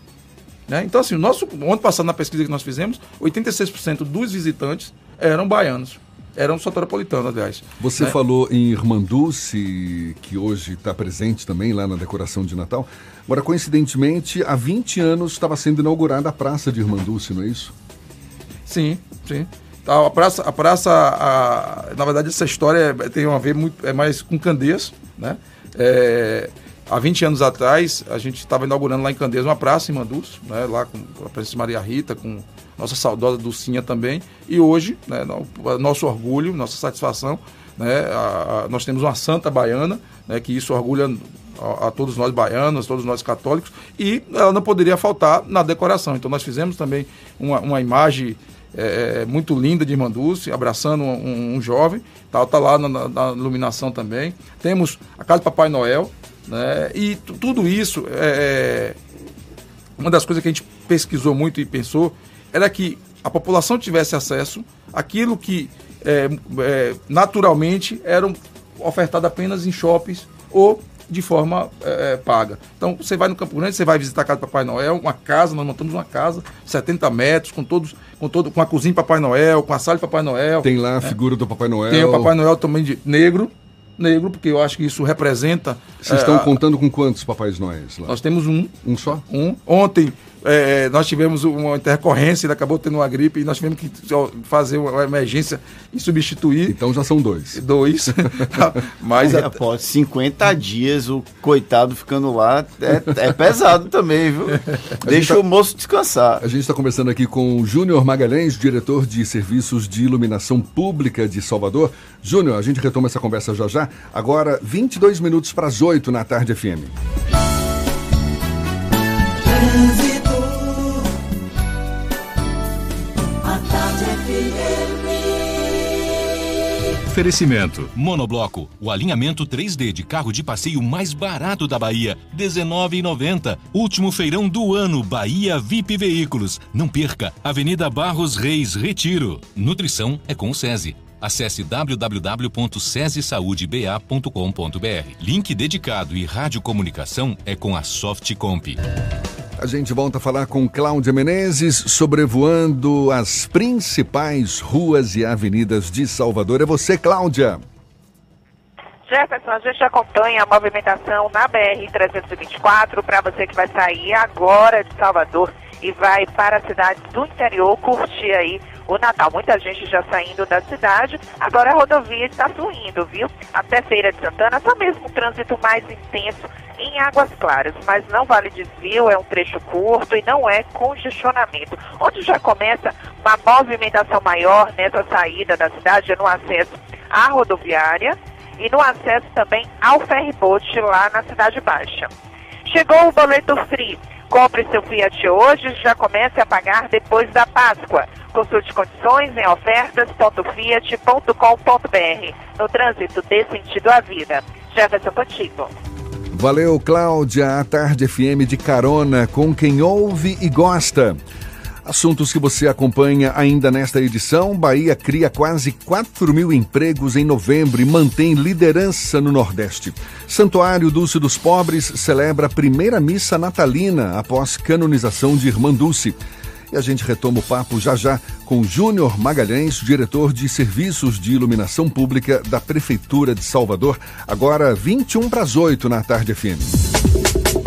Né? Então, assim, o nosso, ano passado, na pesquisa que nós fizemos, 86% dos visitantes eram baianos. Eram soteropolitanos, aliás. Você né? falou em Irmanduce, que hoje está presente também lá na decoração de Natal. Agora, coincidentemente, há 20 anos estava sendo inaugurada a Praça de Irmanduce, não é isso? Sim, sim. Tá, a praça, a praça a, na verdade, essa história é, tem a ver muito, é mais com Candeias, né? É, há 20 anos atrás, a gente estava inaugurando lá em Candeias uma praça em Mandus, né, lá com a Princesa Maria Rita, com nossa saudosa Dulcinha também. E hoje, né, nosso orgulho, nossa satisfação, né, a, a, nós temos uma santa baiana, né, que isso orgulha a, a, todos nós baianos, todos nós católicos, e ela não poderia faltar na decoração. Então nós fizemos também uma, uma imagem é, é muito linda de Manduce, abraçando um, um jovem, tá, tá lá na, na, iluminação também. Temos a casa do Papai Noel, né? E tudo isso, é, é, uma das coisas que a gente pesquisou muito e pensou era que a população tivesse acesso àquilo que é, é, naturalmente eram ofertado apenas em shoppings ou de forma é, é, paga. Então você vai no Campo Grande, você vai visitar a casa do Papai Noel, uma casa, nós montamos uma casa, 70 metros, com todos, com todo, com a cozinha do Papai Noel, com a sala do Papai Noel. Tem lá a figura do Papai Noel. Tem o Papai Noel também de negro, negro, porque eu acho que isso representa. Vocês é, estão contando com quantos Papais Noéis lá? Nós temos um. Um só? Um. Ontem é, nós tivemos uma intercorrência, ele acabou tendo uma gripe e nós tivemos que fazer uma emergência e substituir. Então já são dois. Dois. Mas é, pô, 50 dias o coitado ficando lá é, é pesado também, viu? Deixa tá, o moço descansar. A gente está conversando aqui com o Júnior Magalhães, diretor de Serviços de Iluminação Pública de Salvador. Júnior, a gente retoma essa conversa já já. Agora, 22 minutos para as 8 na tarde FM. Oferecimento: Monobloco, o alinhamento 3D de carro de passeio mais barato da Bahia, R$19,90. Último feirão do ano, Bahia VIP Veículos. Não perca, Avenida Barros Reis, Retiro. Nutrição é com o SESI. Acesse www.cesesaudeba.com.br. Link dedicado e radiocomunicação é com a Softcomp. A gente volta a falar com Cláudia Menezes, sobrevoando as principais ruas e avenidas de Salvador. É você, Cláudia. Jefferson, a gente acompanha a movimentação na BR-324 para você que vai sair agora de Salvador e vai para a cidade do interior curtir aí o Natal. Muita gente já saindo da cidade, agora a rodovia está fluindo, viu? Até Feira de Santana, só mesmo um trânsito mais intenso em Águas Claras, mas não vale desvio, é um trecho curto e não é congestionamento. Onde já começa uma movimentação maior nessa saída da cidade, no acesso à rodoviária e no acesso também ao ferryboat lá na Cidade Baixa. Chegou o boleto free. Compre seu Fiat hoje e já comece a pagar depois da Páscoa. Consulte condições em ofertas.fiat.com.br. No trânsito, dê sentido à vida. Jefferson contigo. Valeu, Cláudia. A Tarde FM de carona com quem ouve e gosta. Assuntos que você acompanha ainda nesta edição. Bahia cria quase 4 mil empregos em novembro e mantém liderança no Nordeste. Santuário Dulce dos Pobres celebra a primeira missa natalina após canonização de Irmã Dulce. E a gente retoma o papo já já com Júnior Magalhães, diretor de Serviços de Iluminação Pública da Prefeitura de Salvador, agora 21 para as 8 na tarde FM.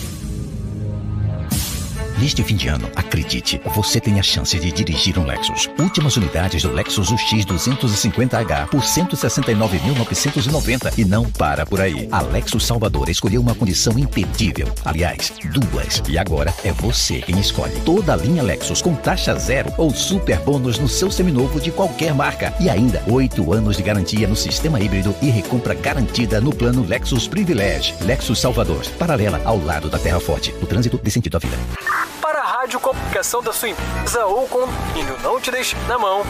Neste fim de ano, acredite, você tem a chance de dirigir um Lexus. Últimas unidades do Lexus UX 250H por 169.990 e não para por aí. A Lexus Salvador escolheu uma condição imperdível. Aliás, duas. E agora é você quem escolhe. Toda a linha Lexus com taxa zero ou super bônus no seu seminovo de qualquer marca. E ainda, oito anos de garantia no sistema híbrido e recompra garantida no plano Lexus Privilege. Lexus Salvador, paralela ao lado da Terra Forte. O trânsito dê sentido à vida. Rádio comunicação da sua empresa ou condomínio, não te deixe na mão.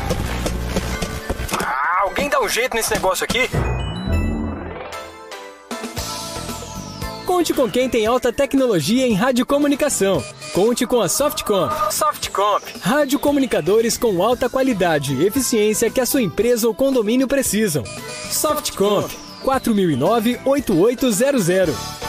Ah, alguém dá um jeito nesse negócio aqui? Conte com quem tem alta tecnologia em radiocomunicação. Conte com a Softcomp. Softcomp. Radiocomunicadores com alta qualidade e eficiência que a sua empresa ou condomínio precisam. Softcomp. 4009-8800.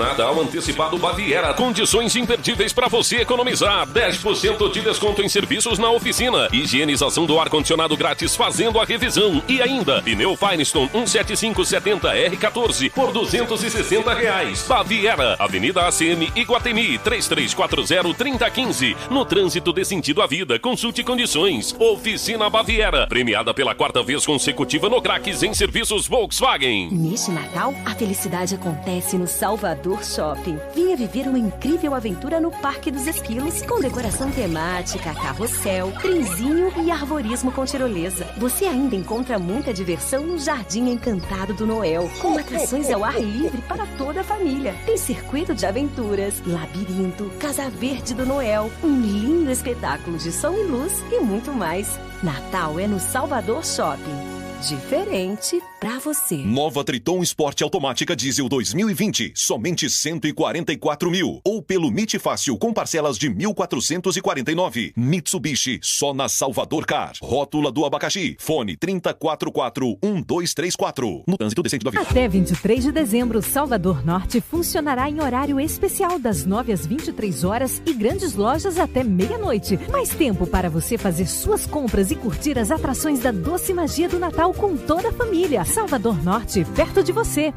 Natal antecipado Baviera. Condições imperdíveis para você economizar. 10% de desconto em serviços na oficina. Higienização do ar-condicionado grátis fazendo a revisão. E ainda, pneu Firestone 17570R14 por 260 reais. Baviera, Avenida ACM Iguatemi 3340-3015. No trânsito de sentido à vida. Consulte condições. Oficina Baviera. Premiada pela quarta vez consecutiva no Craques em serviços Volkswagen. Neste Natal, a felicidade acontece no Salvador Shopping. Vinha viver uma incrível aventura no Parque dos Esquilos, com decoração temática, carrossel, trenzinho e arborismo com tirolesa. Você ainda encontra muita diversão no Jardim Encantado do Noel, com atrações ao ar livre para toda a família. Tem circuito de aventuras, labirinto, Casa Verde do Noel, um lindo espetáculo de som e luz e muito mais. Natal é no Salvador Shopping. Diferente pra você. Nova Triton Sport Automática Diesel 2020, somente 144 mil. Ou pelo MIT Fácil com parcelas de 1.449. Mitsubishi, só na Salvador Car. Rótula do abacaxi. Fone 3044-1234. No trânsito decente da vida. Até 23 de dezembro, Salvador Norte funcionará em horário especial das 9 às 23 horas e grandes lojas até meia-noite. Mais tempo para você fazer suas compras e curtir as atrações da doce magia do Natal com toda a família. Salvador Norte, perto de você.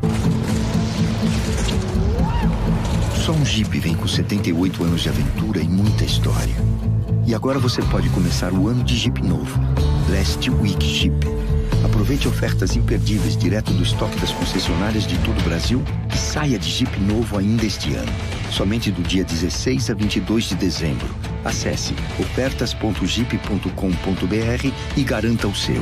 Só um Jeep vem com 78 anos de aventura e muita história. E agora você pode começar o ano de Jeep novo. Last Week Jeep. Aproveite ofertas imperdíveis direto do estoque das concessionárias de todo o Brasil e saia de Jeep novo ainda este ano. Somente do dia 16 a 22 de dezembro. Acesse ofertas.jeep.com.br e garanta o seu.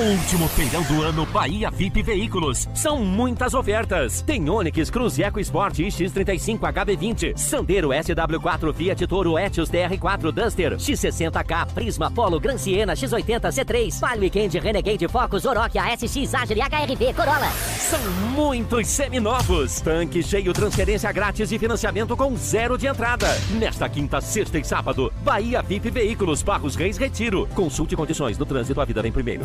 Último feirão do ano Bahia VIP Veículos. São muitas ofertas. Tem Onix Cruze Eco Sport X35 HB20, Sandero SW4 Fiat Toro Etios TR4 Duster, X60K Prisma Polo Gran Siena X80 C3, Palio Weekend Renegade Focus Oroch ASX Agile HRV Corolla. São muitos seminovos. Tanque cheio, transferência grátis e financiamento com zero de entrada. Nesta quinta, sexta e sábado, Bahia VIP Veículos Barros Reis Retiro. Consulte condições no trânsito, a vida vem primeiro.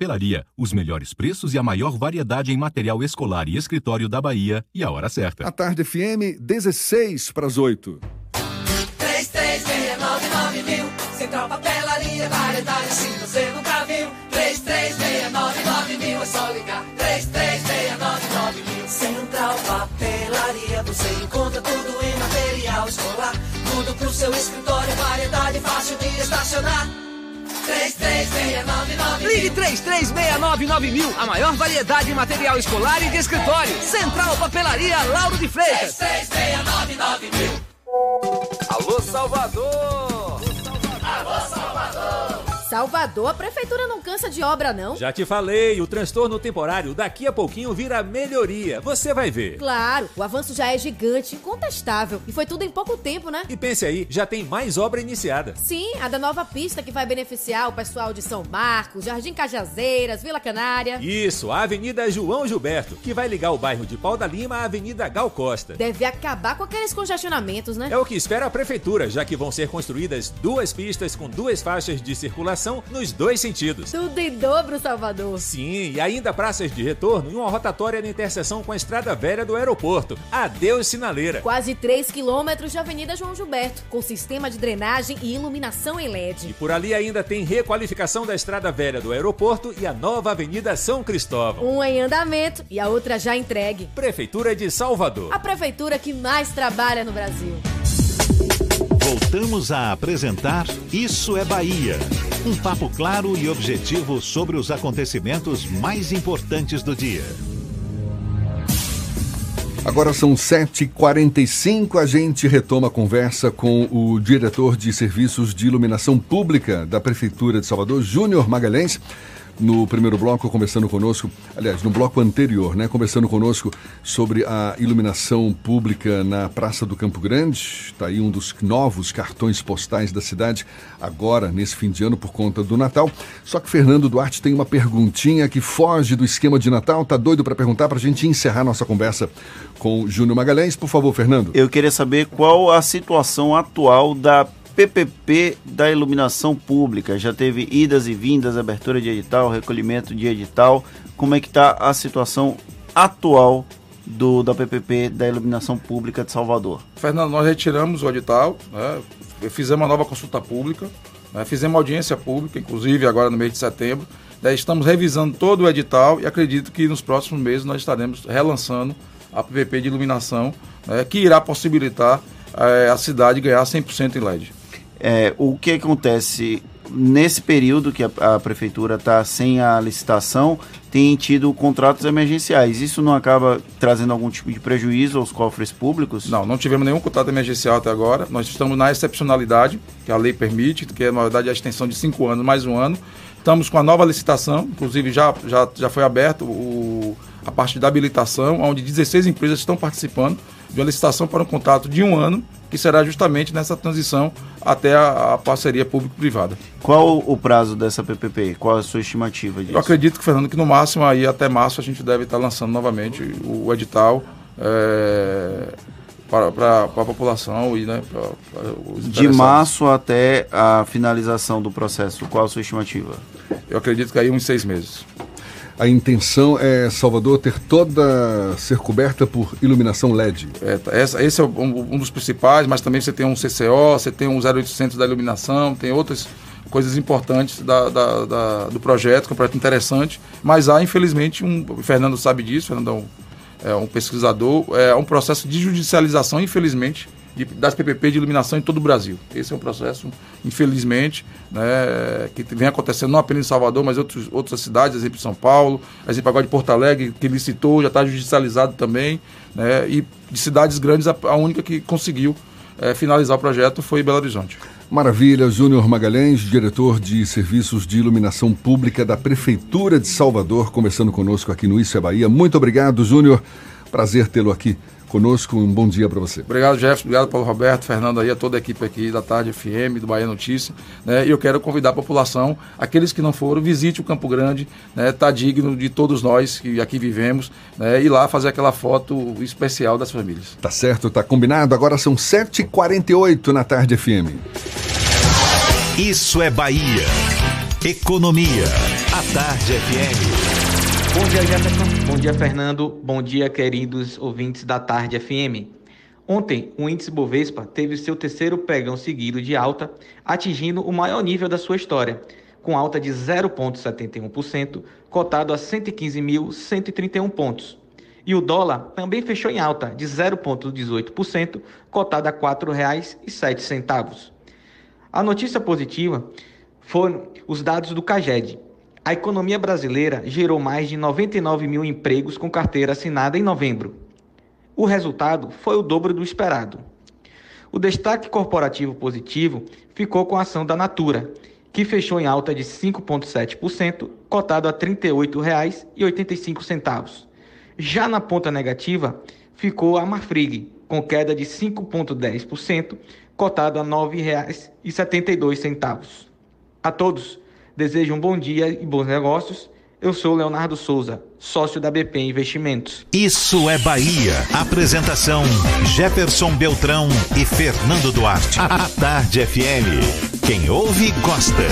Papelaria, os melhores preços e a maior variedade em material escolar e escritório da Bahia e a hora certa. A tarde FM, 16 para as 8. 3369 mil. Central Papelaria, variedade você nunca viu. 3369 mil, é só ligar. 3369 mil. Central Papelaria, você encontra tudo em material escolar. Tudo pro seu escritório, variedade fácil de estacionar. 3369 Ligue 33699000, a maior variedade de material escolar e de escritório. Central Papelaria Lauro de Freitas. 33699000. Alô, Salvador! Salvador, a prefeitura não cansa de obra, não? Já te falei, o transtorno temporário daqui a pouquinho vira melhoria. Você vai ver. Claro, o avanço já é gigante, incontestável. E foi tudo em pouco tempo, né? E pense aí, já tem mais obra iniciada. Sim, a da nova pista que vai beneficiar o pessoal de São Marcos, Jardim Cajazeiras, Vila Canária. Isso, a Avenida João Gilberto, que vai ligar o bairro de Pau da Lima à Avenida Gal Costa. Deve acabar com aqueles congestionamentos, né? É o que espera a prefeitura, já que vão ser construídas duas pistas com duas faixas de circulação nos dois sentidos. Tudo em dobro, Salvador. Sim, e ainda praças de retorno e uma rotatória na interseção com a estrada velha do aeroporto. Adeus, sinaleira. Quase 3 quilômetros de Avenida João Gilberto, com sistema de drenagem e iluminação em LED. E por ali ainda tem requalificação da estrada velha do aeroporto e a nova Avenida São Cristóvão. Uma em andamento e a outra já entregue. Prefeitura de Salvador. A prefeitura que mais trabalha no Brasil. Voltamos a apresentar Isso é Bahia. Um papo claro e objetivo sobre os acontecimentos mais importantes do dia. Agora são 7h45, a gente retoma a conversa com o diretor de Serviços de Iluminação Pública da Prefeitura de Salvador, Júnior Magalhães no primeiro bloco, conversando conosco, aliás, no bloco anterior, né, conversando conosco sobre a iluminação pública na Praça do Campo Grande. Está aí um dos novos cartões postais da cidade, agora, nesse fim de ano, por conta do Natal. Só que Fernando Duarte tem uma perguntinha que foge do esquema de Natal. Tá doido para perguntar para a gente encerrar nossa conversa com Júnior Magalhães? Por favor, Fernando. Eu queria saber qual a situação atual da PPP da iluminação pública. Já teve idas e vindas, abertura de edital, recolhimento de edital. Como é que está a situação atual do, da PPP da iluminação pública de Salvador? Fernando, nós retiramos o edital, né? fizemos uma nova consulta pública, né? fizemos audiência pública, inclusive agora no mês de setembro. Né? Estamos revisando todo o edital e acredito que nos próximos meses nós estaremos relançando a PPP de iluminação, né? que irá possibilitar é, a cidade ganhar 100% em LED. É, o que acontece nesse período que a, a prefeitura está sem a licitação, tem tido contratos emergenciais. Isso não acaba trazendo algum tipo de prejuízo aos cofres públicos? Não, não tivemos nenhum contrato emergencial até agora. Nós estamos na excepcionalidade, que a lei permite, que é, na verdade, a extensão de cinco anos, mais um ano. Estamos com a nova licitação, inclusive já, já, já foi aberto o, a parte da habilitação, onde 16 empresas estão participando de uma licitação para um contrato de um ano, que será justamente nessa transição até a, a parceria público-privada. Qual o prazo dessa PPP? Qual a sua estimativa disso? Eu acredito, que, Fernando, que no máximo aí até março a gente deve estar lançando novamente o, o edital é, para, a população e né, para, para De março até a finalização do processo, qual a sua estimativa? Eu acredito que aí uns seis meses. A intenção é Salvador ter toda ser coberta por iluminação LED. É, essa, esse é um, um, dos principais, mas também você tem um CCO, você tem um 0800 da iluminação, tem outras coisas importantes da, da, da, do projeto, que é um projeto interessante. Mas há, infelizmente, um, o Fernando sabe disso, o Fernando é um, é um pesquisador, é um processo de judicialização, infelizmente, de, das PPP de iluminação em todo o Brasil. Esse é um processo, infelizmente, né, que vem acontecendo não apenas em Salvador, mas em outros, outras cidades, exemplo São Paulo, exemplo agora de Porto Alegre, que licitou, já está judicializado também, né, e de cidades grandes, a, a única que conseguiu é, finalizar o projeto foi Belo Horizonte. Maravilha, Júnior Magalhães, diretor de Serviços de Iluminação Pública da Prefeitura de Salvador, conversando conosco aqui no Isso é Bahia. Muito obrigado, Júnior. Prazer tê-lo aqui conosco. Um bom dia para você. Obrigado, Jefferson. Obrigado, Paulo Roberto, Fernando aí, a toda a equipe aqui da Tarde FM, do Bahia Notícia. Né? E eu quero convidar a população, aqueles que não foram, visite o Campo Grande, né? Tá digno de todos nós que aqui vivemos, né? Ir lá fazer aquela foto especial das famílias. Tá certo, tá combinado. Agora são 7h48 na Tarde FM. Isso é Bahia. Economia. A Tarde FM. Bom dia, Jefferson. Bom dia, Fernando. Bom dia, queridos ouvintes da Tarde FM. Ontem, o índice Bovespa teve seu terceiro pregão seguido de alta, atingindo o maior nível da sua história, com alta de 0,71%, cotado a 115.131 pontos. E o dólar também fechou em alta, de 0,18%, cotado a R$ 4,07. A notícia positiva foram os dados do CAGED, A economia brasileira gerou mais de 99 mil empregos com carteira assinada em novembro. O resultado foi o dobro do esperado. O destaque corporativo positivo ficou com a ação da Natura, que fechou em alta de 5,7%, cotado a R$ 38,85. Já na ponta negativa, ficou a Marfrig, com queda de 5,10%, cotado a R$ 9,72. A todos, desejo um bom dia e bons negócios. Eu sou Leonardo Souza, sócio da BP Investimentos. Isso é Bahia. Apresentação: Jefferson Beltrão e Fernando Duarte. A Tarde FM. Quem ouve, gosta.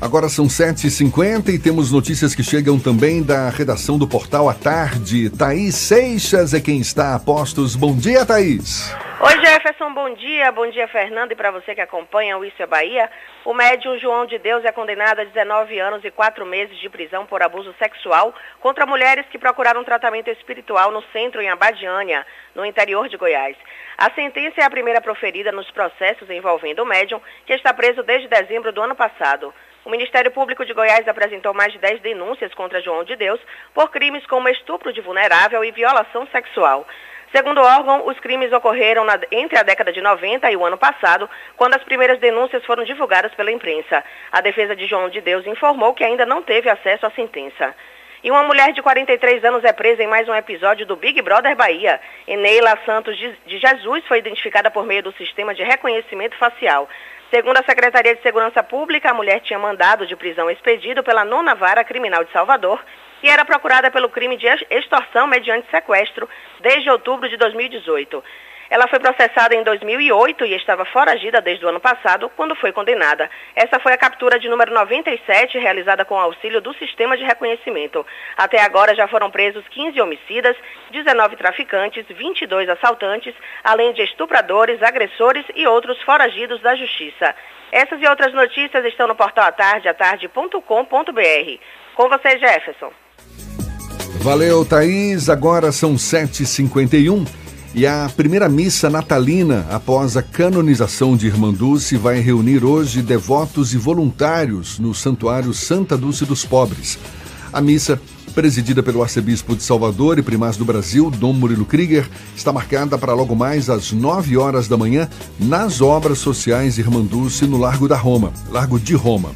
Agora são 7h50 e temos notícias que chegam também da redação do Portal à Tarde. Thaís Seixas é quem está a postos. Bom dia, Thaís. Oi, Jefferson, bom dia. Bom dia, Fernando. E para você que acompanha o Isso é Bahia, o médium João de Deus é condenado a 19 anos e 4 meses de prisão por abuso sexual contra mulheres que procuraram tratamento espiritual no centro em Abadiânia, no interior de Goiás. A sentença é a primeira proferida nos processos envolvendo o médium, que está preso desde dezembro do ano passado. O Ministério Público de Goiás apresentou mais de 10 denúncias contra João de Deus por crimes como estupro de vulnerável e violação sexual. Segundo o órgão, os crimes ocorreram na, entre a década de 90 e o ano passado, quando as primeiras denúncias foram divulgadas pela imprensa. A defesa de João de Deus informou que ainda não teve acesso à sentença. E uma mulher de 43 anos é presa em mais um episódio do Big Brother Bahia. Eneila Santos de Jesus foi identificada por meio do sistema de reconhecimento facial. Segundo a Secretaria de Segurança Pública, a mulher tinha mandado de prisão expedido pela nona vara criminal de Salvador e era procurada pelo crime de extorsão mediante sequestro desde outubro de 2018. Ela foi processada em 2008 e estava foragida desde o ano passado, quando foi condenada. Essa foi a captura de número 97, realizada com auxílio do sistema de reconhecimento. Até agora já foram presos 15 homicidas, 19 traficantes, 22 assaltantes, além de estupradores, agressores e outros foragidos da justiça. Essas e outras notícias estão no portal atardeatarde.com.br. Com você, Jefferson. Valeu, Thaís. Agora são 7h51 e a primeira missa natalina após a canonização de Irmã Dulce vai reunir hoje devotos e voluntários no Santuário Santa Dulce dos Pobres. A missa, presidida pelo arcebispo de Salvador e primaz do Brasil, Dom Murilo Krieger, está marcada para logo mais às 9 horas da manhã nas obras sociais Irmã Dulce no Largo da Roma, Largo de Roma.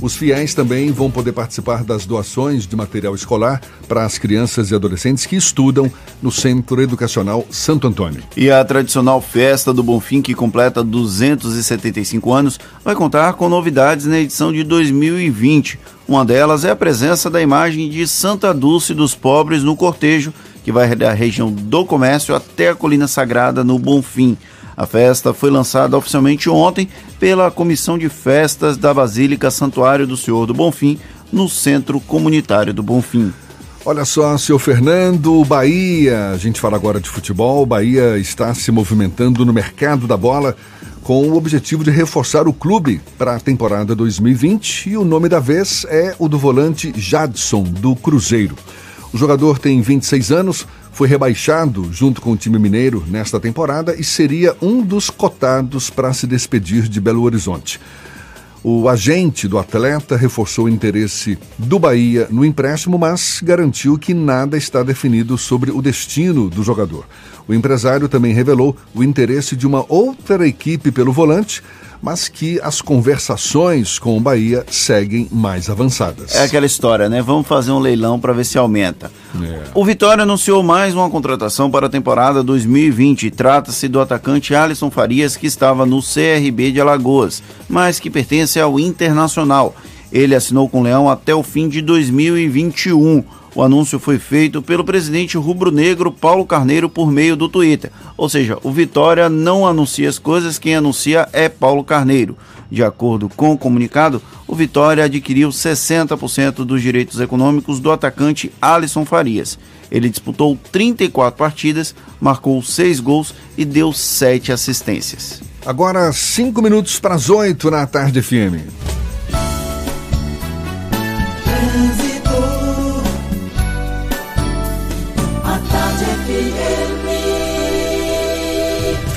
Os fiéis também vão poder participar das doações de material escolar para as crianças e adolescentes que estudam no Centro Educacional Santo Antônio. E a tradicional festa do Bonfim, que completa 275 anos, vai contar com novidades na edição de 2020. Uma delas é a presença da imagem de Santa Dulce dos Pobres no cortejo, que vai da região do comércio até a Colina Sagrada no Bonfim. A festa foi lançada oficialmente ontem pela Comissão de Festas da Basílica Santuário do Senhor do Bonfim, no Centro Comunitário do Bonfim. Olha só, seu Fernando, Bahia, a gente fala agora de futebol. Bahia está se movimentando no mercado da bola com o objetivo de reforçar o clube para a temporada 2020 e o nome da vez é o do volante Jadson, do Cruzeiro. O jogador tem 26 anos, foi rebaixado junto com o time mineiro nesta temporada e seria um dos cotados para se despedir de Belo Horizonte. O agente do atleta reforçou o interesse do Bahia no empréstimo, mas garantiu que nada está definido sobre o destino do jogador. O empresário também revelou o interesse de uma outra equipe pelo volante, mas que as conversações com o Bahia seguem mais avançadas. É aquela história, né? Vamos fazer um leilão para ver se aumenta. É. O Vitória anunciou mais uma contratação para a temporada 2020. Trata-se do atacante Alisson Farias, que estava no CRB de Alagoas, mas que pertence ao Internacional. Ele assinou com o Leão até o fim de 2021. O anúncio foi feito pelo presidente rubro-negro Paulo Carneiro por meio do Twitter. Ou seja, o Vitória não anuncia as coisas, quem anuncia é Paulo Carneiro. De acordo com o comunicado, o Vitória adquiriu 60% dos direitos econômicos do atacante Alisson Farias. Ele disputou 34 partidas, marcou 6 gols e deu 7 assistências. Agora, 5 minutos para as 8 na tarde FM.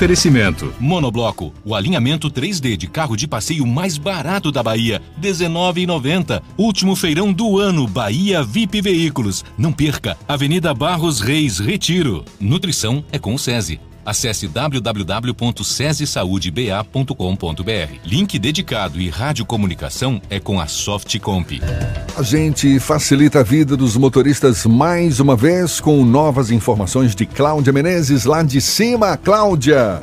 Oferecimento: Monobloco, o alinhamento 3D de carro de passeio mais barato da Bahia, R$ 19,90. Último feirão do ano, Bahia VIP Veículos. Não perca, Avenida Barros Reis, Retiro. Nutrição é com o SESI. Acesse www.cesesaudiba.com.br. Link dedicado e radiocomunicação é com a Softcomp. A gente facilita a vida dos motoristas mais uma vez com novas informações de Cláudia Menezes lá de cima. Cláudia!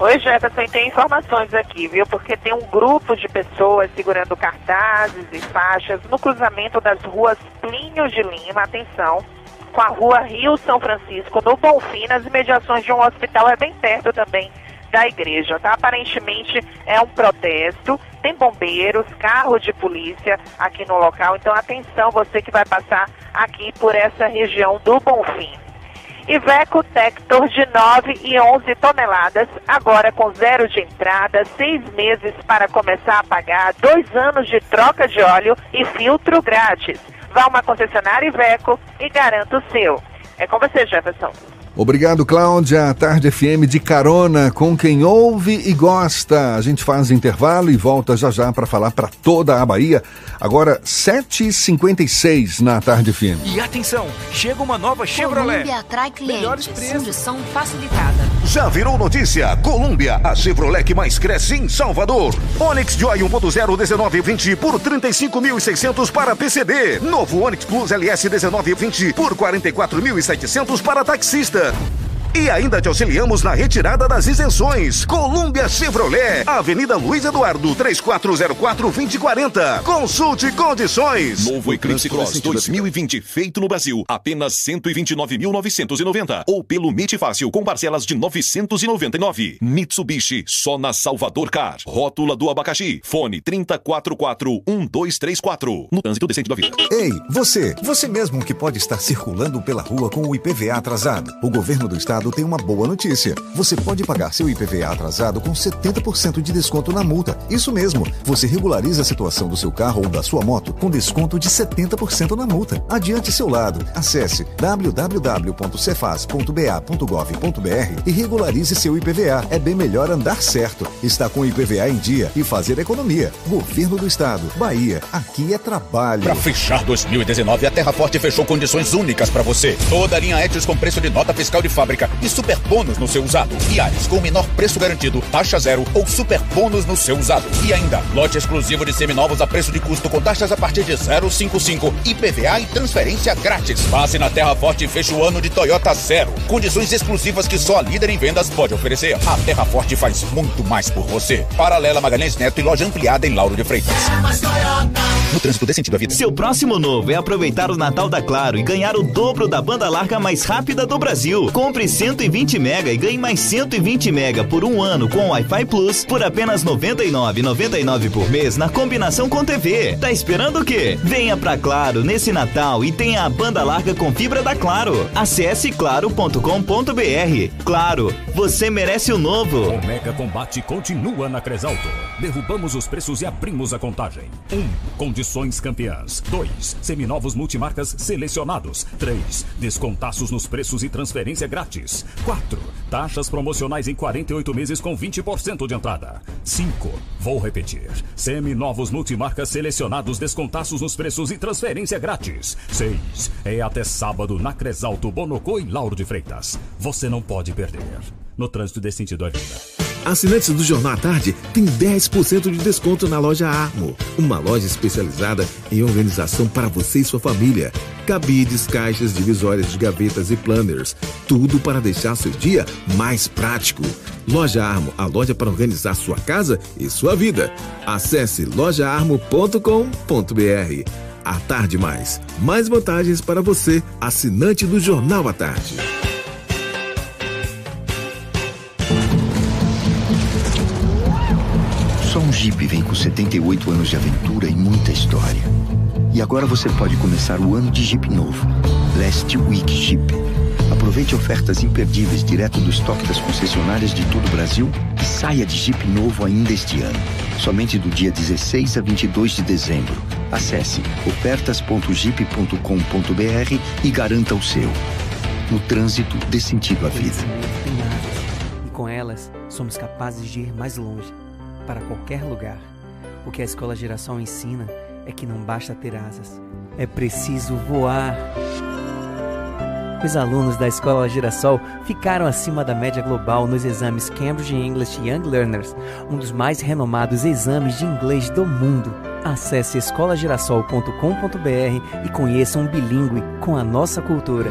Oi, Jefferson, tem informações aqui, viu? Porque tem um grupo de pessoas segurando cartazes e faixas no cruzamento das ruas Plínio de Lima, atenção, com a rua Rio São Francisco, no Bonfim, nas imediações de um hospital, é bem perto também da igreja, tá? Aparentemente é um protesto, tem bombeiros, carro de polícia aqui no local, então atenção você que vai passar aqui por essa região do Bonfim. Iveco Tector de 9 e 11 toneladas, agora com zero de entrada, seis meses para começar a pagar, dois anos de troca de óleo e filtro grátis. Vá a uma concessionária Iveco e garanta o seu. É com você, Jefferson. Obrigado, Cláudia. Tarde FM de carona com quem ouve e gosta. A gente faz intervalo e volta já já para falar para toda a Bahia. Agora, 7h56 na Tarde FM. E atenção, chega uma nova Chevrolet. Colômbia atrai clientes. Melhores preços. Condição facilitada. Já virou notícia? Colômbia, a Chevrolet que mais cresce em Salvador. Onix Joy 1.0 1920 por 35.600 para PCD. Novo Onix Plus LS 1920 por 44.700 para taxista. вперед! E ainda te auxiliamos na retirada das isenções. Colômbia Chevrolet, Avenida Luiz Eduardo, 3404-2040. Consulte condições. Novo Eclipse Cross 2020, feito no Brasil, apenas 129.990. Ou pelo MIT Fácil, com parcelas de 999. Mitsubishi, só na Salvador Car. Rótula do abacaxi. Fone 3044-1234. No trânsito decente da vida. Ei, você, você mesmo que pode estar circulando pela rua com o IPVA atrasado. O governo do estado tem uma boa notícia. Você pode pagar seu IPVA atrasado com 70% de desconto na multa. Isso mesmo, você regulariza a situação do seu carro ou da sua moto com desconto de 70% na multa. Adiante seu lado. Acesse www.cefaz.ba.gov.br e regularize seu IPVA. É bem melhor andar certo, estar com o IPVA em dia e fazer economia. Governo do Estado, Bahia, aqui é trabalho. Para fechar 2019, a Terra Forte fechou condições únicas para você. Toda a linha Etios com preço de nota fiscal de fábrica e super bônus no seu usado. E Ares com o menor preço garantido, taxa zero ou super bônus no seu usado. E ainda, lote exclusivo de seminovos a preço de custo com taxas a partir de 0,55, IPVA e transferência grátis. Passe na Terra Forte e feche o ano de Toyota Zero. Condições exclusivas que só a líder em vendas pode oferecer. A Terra Forte faz muito mais por você. Paralela Magalhães Neto e loja ampliada em Lauro de Freitas. No trânsito desse sentido da vida. Seu próximo novo é aproveitar o Natal da Claro e ganhar o dobro da banda larga mais rápida do Brasil. Compre 120 mega e ganhe mais 120 mega por um ano com Wi-Fi Plus por apenas R$ 99,99 por mês na combinação com TV. Tá esperando o quê? Venha pra Claro nesse Natal e tenha a banda larga com fibra da Claro. Acesse claro.com.br. Claro, você merece o novo. O Mega Combate continua na Cresalto. Derrubamos os preços e abrimos a contagem. 1. Um, condições campeãs. 2. Seminovos multimarcas selecionados. 3. Descontaços nos preços e transferência grátis. 4. Taxas promocionais em 48 meses com 20% de entrada. 5. Vou repetir. Seminovos multimarcas selecionados, descontaços nos preços e transferência grátis. 6. É até sábado na Cresalto, Bonocô e Lauro de Freitas. Você não pode perder. No trânsito desse sentido à vida. Assinantes do Jornal à Tarde têm 10% de desconto na loja Armo, uma loja especializada em organização para você e sua família. Cabides, caixas, divisórias de gavetas e planners, tudo para deixar seu dia mais prático. Loja Armo, a loja para organizar sua casa e sua vida. Acesse lojaarmo.com.br. À Tarde Mais, mais vantagens para você, assinante do Jornal à Tarde. Jeep vem com 78 anos de aventura e muita história. E agora você pode começar o ano de Jeep novo. Last Week Jeep. Aproveite ofertas imperdíveis direto do estoque das concessionárias de todo o Brasil e saia de Jeep novo ainda este ano. Somente do dia 16 a 22 de dezembro. Acesse ofertas.jeep.com.br e garanta o seu. No trânsito, dê sentido à vida. somos capazes de ir mais longe, para qualquer lugar. O que a Escola Girassol ensina é que não basta ter asas, é preciso voar. Os alunos da Escola Girassol ficaram acima da média global nos exames Cambridge English Young Learners, um dos mais renomados exames de inglês do mundo. Acesse escolagirassol.com.br e conheça um bilíngue com a nossa cultura.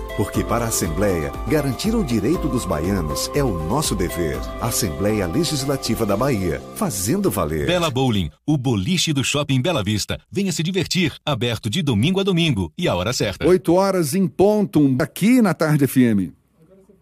Porque para a Assembleia, garantir o direito dos baianos é o nosso dever. Assembleia Legislativa da Bahia, fazendo valer. Bela Bowling, o boliche do Shopping Bela Vista. Venha se divertir, aberto de domingo a domingo e a hora certa. 8 horas em ponto, aqui na Tarde FM.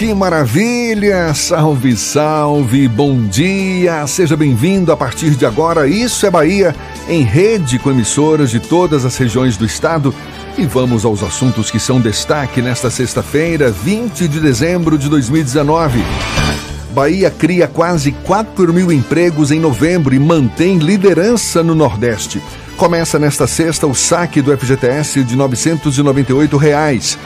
Que maravilha! Salve, salve! Bom dia! Seja bem-vindo a partir de agora. Isso é Bahia, em rede com emissoras de todas as regiões do estado. E vamos aos assuntos que são destaque nesta sexta-feira, 20 de dezembro de 2019. Bahia cria quase 4 mil empregos em novembro e mantém liderança no Nordeste. Começa nesta sexta o saque do FGTS de 998 reais.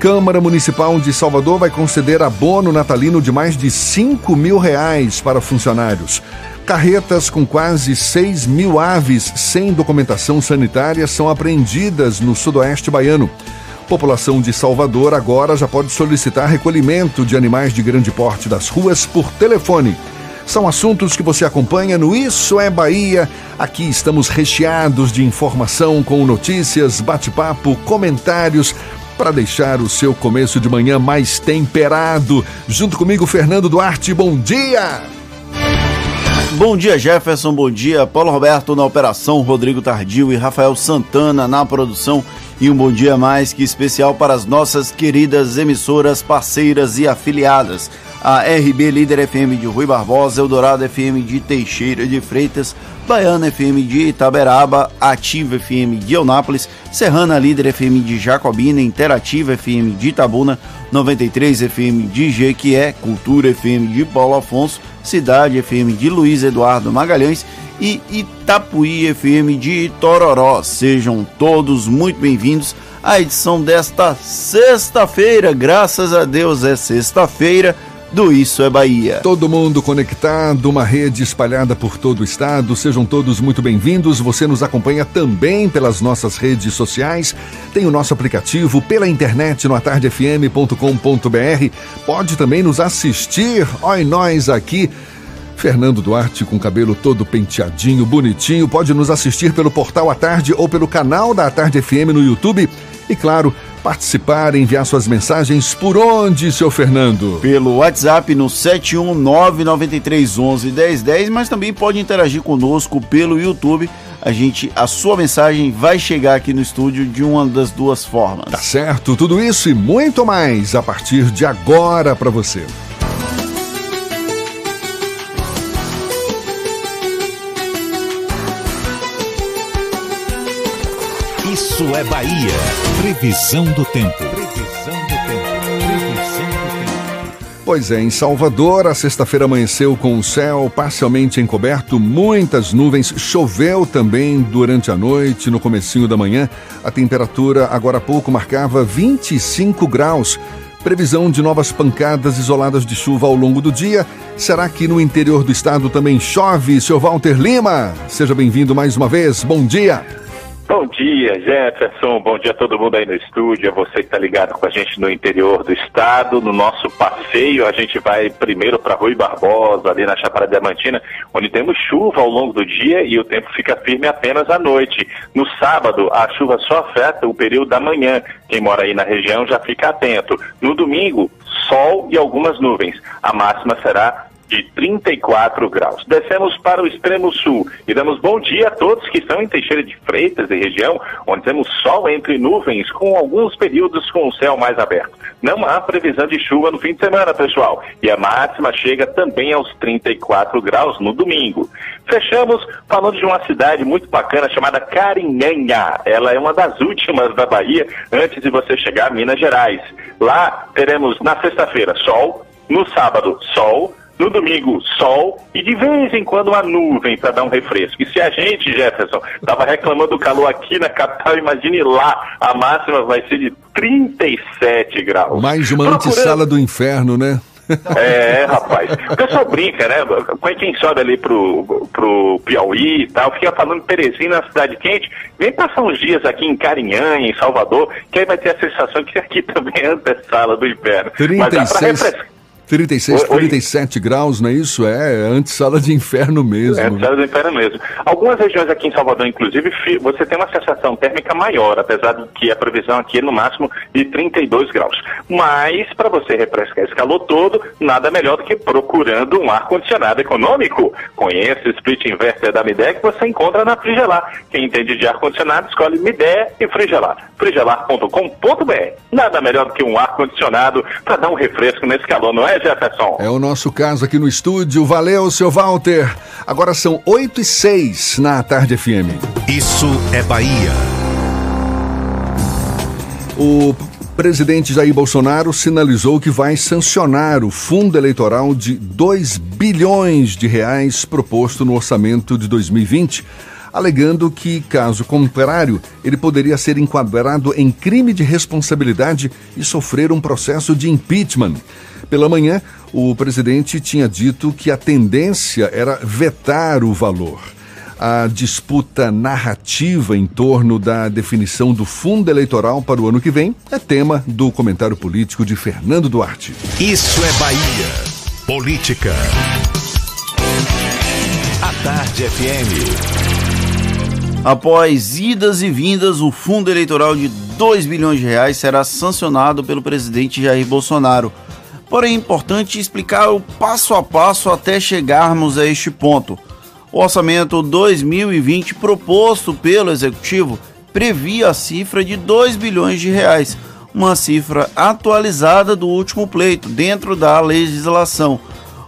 Câmara Municipal de Salvador vai conceder abono natalino de mais de 5 mil reais para funcionários. Carretas com quase 6 mil aves sem documentação sanitária são apreendidas no sudoeste baiano. População de Salvador agora já pode solicitar recolhimento de animais de grande porte das ruas por telefone. São assuntos que você acompanha no Isso é Bahia. Aqui estamos recheados de informação com notícias, bate-papo, comentários para deixar o seu começo de manhã mais temperado. Junto comigo, Fernando Duarte. Bom dia! Bom dia, Jefferson. Bom dia, Paulo Roberto na operação, Rodrigo Tardio e Rafael Santana na produção. E um bom dia mais que especial para as nossas queridas emissoras, parceiras e afiliadas. A RB Líder FM de Rui Barbosa, Eldorado FM de Teixeira de Freitas, Baiana FM de Itaberaba, Ativa FM de Eunápolis, Serrana Líder FM de Jacobina, Interativa FM de Itabuna, 93 FM de Jequié, Cultura FM de Paulo Afonso, Cidade FM de Luiz Eduardo Magalhães e Itapuí FM de Itororó. Sejam todos muito bem-vindos à edição desta sexta-feira. Graças a Deus é sexta-feira do Isso é Bahia. Todo mundo conectado, uma rede espalhada por todo o estado. Sejam todos muito bem-vindos. Você nos acompanha também pelas nossas redes sociais. Tem o nosso aplicativo pela internet no atardefm.com.br. Pode também nos assistir. Oi, nós aqui. Fernando Duarte com cabelo todo penteadinho, bonitinho, pode nos assistir pelo portal à tarde ou pelo canal da Tarde FM no YouTube. E claro, participar, enviar suas mensagens por onde, seu Fernando? Pelo WhatsApp no 71993111010, mas também pode interagir conosco pelo YouTube. A gente, a sua mensagem vai chegar aqui no estúdio de uma das duas formas. Tá certo, tudo isso e muito mais a partir de agora para você. Isso é Bahia. Previsão do tempo. Previsão do tempo. Previsão do tempo. Pois é, em Salvador, a sexta-feira amanheceu com o céu parcialmente encoberto, muitas nuvens, choveu também durante a noite, no comecinho da manhã. A temperatura agora há pouco marcava 25 graus. Previsão de novas pancadas isoladas de chuva ao longo do dia. Será que no interior do estado também chove, seu Walter Lima? Seja bem-vindo mais uma vez. Bom dia. Bom dia, Jefferson. Bom dia a todo mundo aí no estúdio. A você que está ligado com a gente no interior do estado. No nosso passeio, a gente vai primeiro para Rui Barbosa, ali na Chapada Diamantina, onde temos chuva ao longo do dia e o tempo fica firme apenas à noite. No sábado, a chuva só afeta o período da manhã. Quem mora aí na região já fica atento. No domingo, sol e algumas nuvens. A máxima será de 34 graus. Descemos para o extremo sul e damos bom dia a todos que estão em Teixeira de Freitas e região, onde temos sol entre nuvens, com alguns períodos com o céu mais aberto. Não há previsão de chuva no fim de semana, pessoal, e a máxima chega também aos 34 graus no domingo. Fechamos falando de uma cidade muito bacana chamada Carinhanha. Ela é uma das últimas da Bahia antes de você chegar a Minas Gerais. Lá teremos na sexta-feira sol, no sábado sol, no domingo, sol e de vez em quando uma nuvem para dar um refresco. E se a gente, Jefferson, estava reclamando do calor aqui na capital, imagine lá, a máxima vai ser de 37 graus. Mais uma Procurando- antessala do inferno, né? É, rapaz. O pessoal brinca, né? Quem sobe ali pro, pro Piauí e tal, fica falando Teresina, na cidade quente, vem passar uns dias aqui em Carinhanha, em Salvador, que aí vai ter a sensação que aqui também é antessala do inferno. Mas dá pra 36, refrescar. 36 Oi, oi. 37 graus, não é isso? É, antessala de inferno mesmo. É, Cidade do Inferno mesmo. Algumas regiões aqui em Salvador, inclusive, você tem uma sensação térmica maior, apesar de que a previsão aqui é no máximo de 32 graus. Mas, para você refrescar esse calor todo, nada melhor do que procurando um ar-condicionado econômico. Conheça o split inverter da Midea que você encontra na Frigelar. Quem entende de ar-condicionado, escolhe Midea e Frigelar. frigelar.com.br. Nada melhor do que um ar-condicionado para dar um refresco nesse calor, não é, Jefferson? É o nosso caso aqui no estúdio. Valeu, seu Walter. Agora são 8 e 6 na Tarde FM. Isso é Bahia. O presidente Jair Bolsonaro sinalizou que vai sancionar o fundo eleitoral de 2 bilhões de reais proposto no orçamento de 2020, alegando que, caso contrário, ele poderia ser enquadrado em crime de responsabilidade e sofrer um processo de impeachment. Pela manhã, o presidente tinha dito que a tendência era vetar o valor. A disputa narrativa em torno da definição do fundo eleitoral para o ano que vem é tema do comentário político de Fernando Duarte. Isso é Bahia. Política. A Tarde FM. Após idas e vindas, o fundo eleitoral de 2 bilhões de reais será sancionado pelo presidente Jair Bolsonaro. Porém, é importante explicar o passo a passo até chegarmos a este ponto. O orçamento 2020 proposto pelo executivo previa a cifra de 2 bilhões de reais, uma cifra atualizada do último pleito dentro da legislação.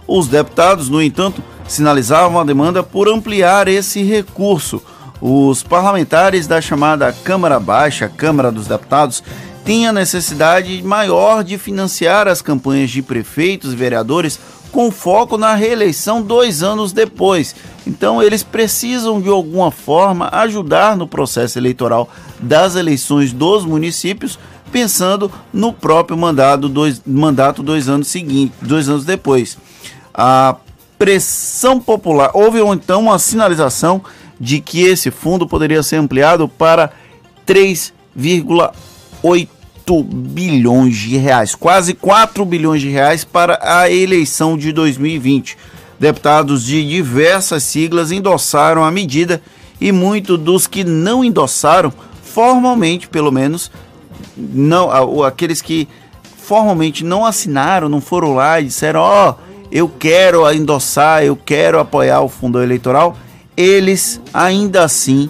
Os deputados, no entanto, sinalizavam a demanda por ampliar esse recurso. Os parlamentares da chamada Câmara Baixa, Câmara dos Deputados, têm a necessidade maior de financiar as campanhas de prefeitos e vereadores com foco na reeleição dois anos depois. Então, eles precisam de alguma forma ajudar no processo eleitoral das eleições dos municípios, pensando no próprio mandato dois, mandato dois anos seguintes, dois anos depois. A pressão popular houve então uma sinalização de que esse fundo poderia ser ampliado para 3,8 bilhões de reais, quase 4 bilhões de reais para a eleição de 2020. Deputados de diversas siglas endossaram a medida e muitos dos que não endossaram, formalmente pelo menos, não, aqueles que formalmente não assinaram, não foram lá e disseram: Ó, oh, eu quero endossar, eu quero apoiar o fundo eleitoral, eles ainda assim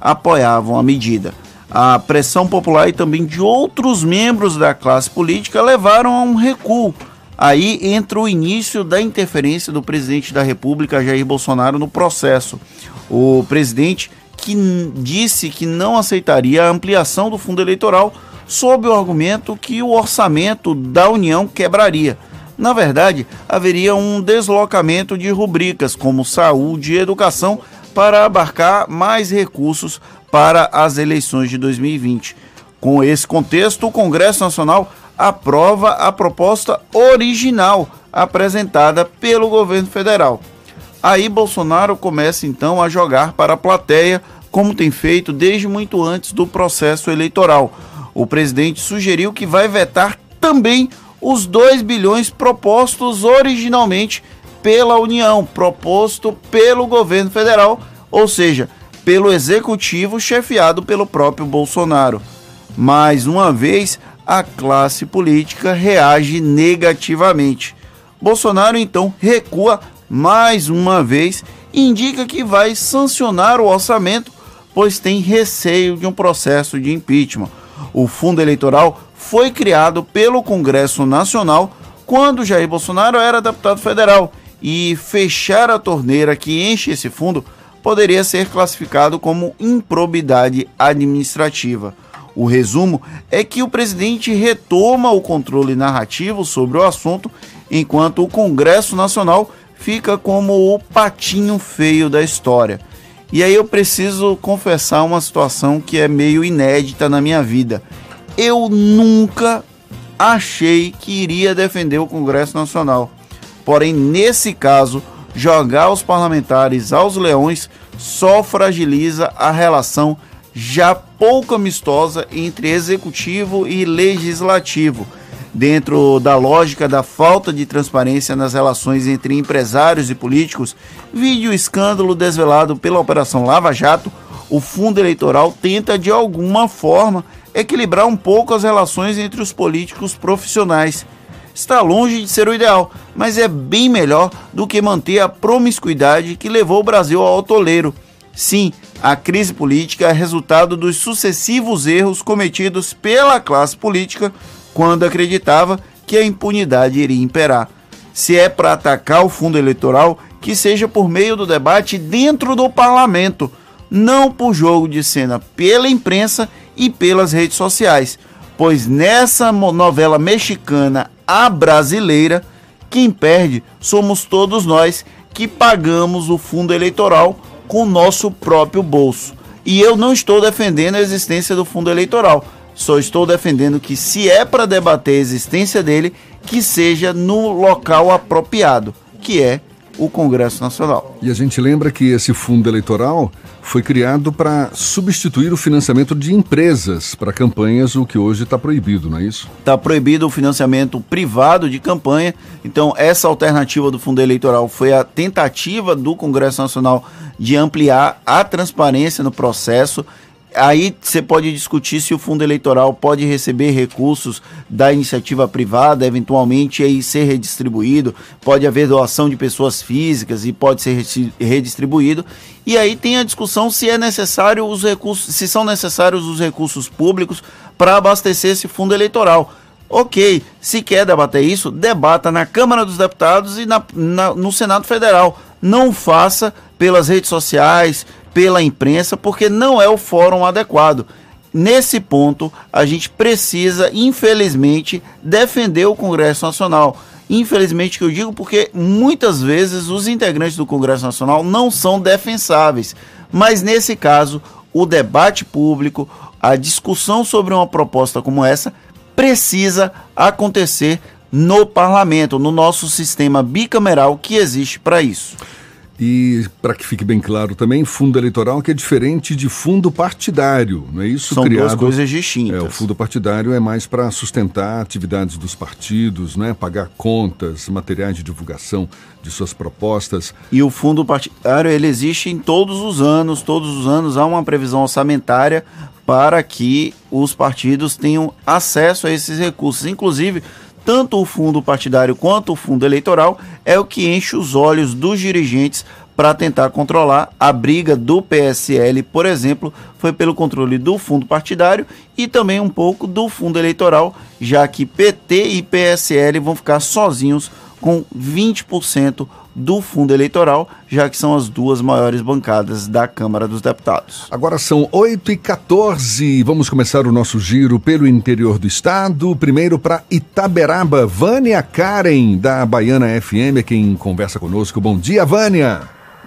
apoiavam a medida. A pressão popular e também de outros membros da classe política levaram a um recuo. Aí entra o início da interferência do presidente da República, Jair Bolsonaro, no processo. O presidente que disse que não aceitaria a ampliação do fundo eleitoral sob o argumento que o orçamento da União quebraria. Na verdade, haveria um deslocamento de rubricas como saúde e educação para abarcar mais recursos para as eleições de 2020. Com esse contexto, o Congresso Nacional aprova a proposta original apresentada pelo governo federal. Aí Bolsonaro começa então a jogar para a plateia, como tem feito desde muito antes do processo eleitoral. O presidente sugeriu que vai vetar também os 2 bilhões propostos originalmente pela União, proposto pelo governo federal, ou seja, pelo executivo chefiado pelo próprio Bolsonaro. Mais uma vez, a classe política reage negativamente. Bolsonaro então recua mais uma vez e indica que vai sancionar o orçamento, pois tem receio de um processo de impeachment. O fundo eleitoral foi criado pelo Congresso Nacional quando Jair Bolsonaro era deputado federal e fechar a torneira que enche esse fundo poderia ser classificado como improbidade administrativa. O resumo é que o presidente retoma o controle narrativo sobre o assunto, enquanto o Congresso Nacional fica como o patinho feio da história. E aí eu preciso confessar uma situação que é meio inédita na minha vida. Eu nunca achei que iria defender o Congresso Nacional. Porém, nesse caso, jogar os parlamentares aos leões só fragiliza a relação já pouco amistosa entre executivo e legislativo, dentro da lógica da falta de transparência nas relações entre empresários e políticos, vídeo escândalo desvelado pela Operação Lava Jato, o fundo eleitoral tenta de alguma forma equilibrar um pouco as relações entre os políticos profissionais. Está longe de ser o ideal, mas é bem melhor do que manter a promiscuidade que levou o Brasil ao toleiro. Sim, a crise política é resultado dos sucessivos erros cometidos pela classe política quando acreditava que a impunidade iria imperar. Se é para atacar o fundo eleitoral, que seja por meio do debate dentro do parlamento, não por jogo de cena pela imprensa e pelas redes sociais, pois nessa novela mexicana a brasileira, quem perde somos todos nós que pagamos o fundo eleitoral com nosso próprio bolso. E eu não estou defendendo a existência do fundo eleitoral, só estou defendendo que, se é para debater a existência dele, que seja no local apropriado, que é o Congresso Nacional. E a gente lembra que esse fundo eleitoral foi criado para substituir o financiamento de empresas para campanhas, o que hoje está proibido, não é isso? Está proibido o financiamento privado de campanha. Então, essa alternativa do fundo eleitoral foi a tentativa do Congresso Nacional de ampliar a transparência no processo Aí você pode discutir se o fundo eleitoral pode receber recursos da iniciativa privada, eventualmente aí ser redistribuído, pode haver doação de pessoas físicas e pode ser redistribuído. E aí tem a discussão se é necessário os recursos, se são necessários os recursos públicos para abastecer esse fundo eleitoral. Ok, se quer debater isso, debata na Câmara dos Deputados e na, na, no Senado Federal. Não faça pelas redes sociais, pela imprensa, porque não é o fórum adequado. Nesse ponto, a gente precisa, infelizmente, defender o Congresso Nacional. Infelizmente que eu digo porque muitas vezes os integrantes do Congresso Nacional não são defensáveis. Mas nesse caso, o debate público, a discussão sobre uma proposta como essa precisa acontecer no parlamento, no nosso sistema bicameral que existe para isso. E, para que fique bem claro também, fundo eleitoral que é diferente de fundo partidário, não é isso? São Criado, duas coisas distintas. É, o fundo partidário é mais para sustentar atividades dos partidos, né? pagar contas, materiais de divulgação de suas propostas. E o fundo partidário, ele existe em todos os anos, todos os anos há uma previsão orçamentária para que os partidos tenham acesso a esses recursos. Inclusive, tanto o fundo partidário quanto o fundo eleitoral é o que enche os olhos dos dirigentes para tentar controlar. A briga do PSL, por exemplo, foi pelo controle do fundo partidário e também um pouco do fundo eleitoral, já que PT e PSL vão ficar sozinhos com 20% do fundo eleitoral, já que são as duas maiores bancadas da Câmara dos Deputados. Agora são 8 e 14 Vamos começar o nosso giro pelo interior do estado. Primeiro para Itaberaba. Vânia Karen, da Baiana FM, é quem conversa conosco. Bom dia, Vânia.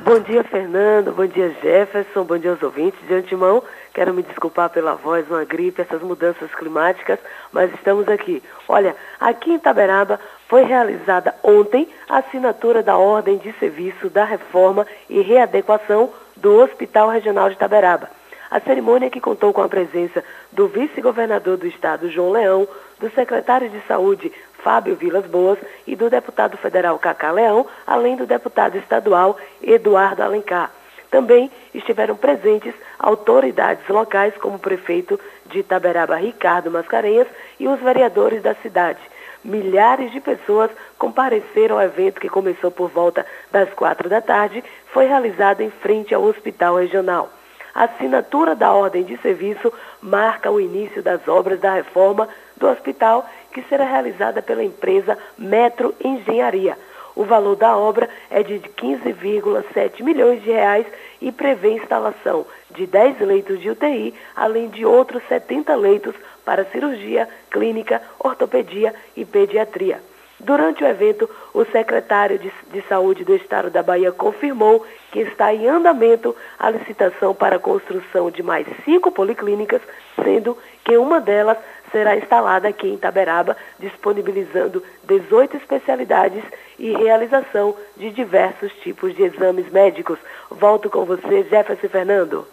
Bom dia, Fernando. Bom dia, Jefferson. Bom dia aos ouvintes. De antemão, quero me desculpar pela voz, uma gripe, essas mudanças climáticas, mas estamos aqui. Olha, aqui em Itaberaba foi realizada ontem a assinatura da Ordem de Serviço da Reforma e Readequação do Hospital Regional de Itaberaba. A cerimônia que contou com a presença do vice-governador do estado, João Leão, do secretário de Saúde, Fábio Vilas Boas, e do deputado federal Cacá Leão, além do deputado estadual Eduardo Alencar. Também estiveram presentes autoridades locais, como o prefeito de Itaberaba, Ricardo Mascarenhas, e os vereadores da cidade. Milhares de pessoas compareceram ao evento que começou por volta das quatro da tarde, foi realizado em frente ao Hospital Regional. A assinatura da ordem de serviço marca o início das obras da reforma do hospital, que será realizada pela empresa Metro Engenharia. O valor da obra é de 15,7 milhões de reais e prevê instalação de 10 leitos de UTI, além de outros 70 leitos para cirurgia, clínica, ortopedia e pediatria. Durante o evento, o secretário de, de, Saúde do Estado da Bahia confirmou que está em andamento a licitação para a construção de mais cinco policlínicas, sendo que uma delas será instalada aqui em Itaberaba, disponibilizando 18 especialidades e realização de diversos tipos de exames médicos. Volto com você, Jefferson Fernando.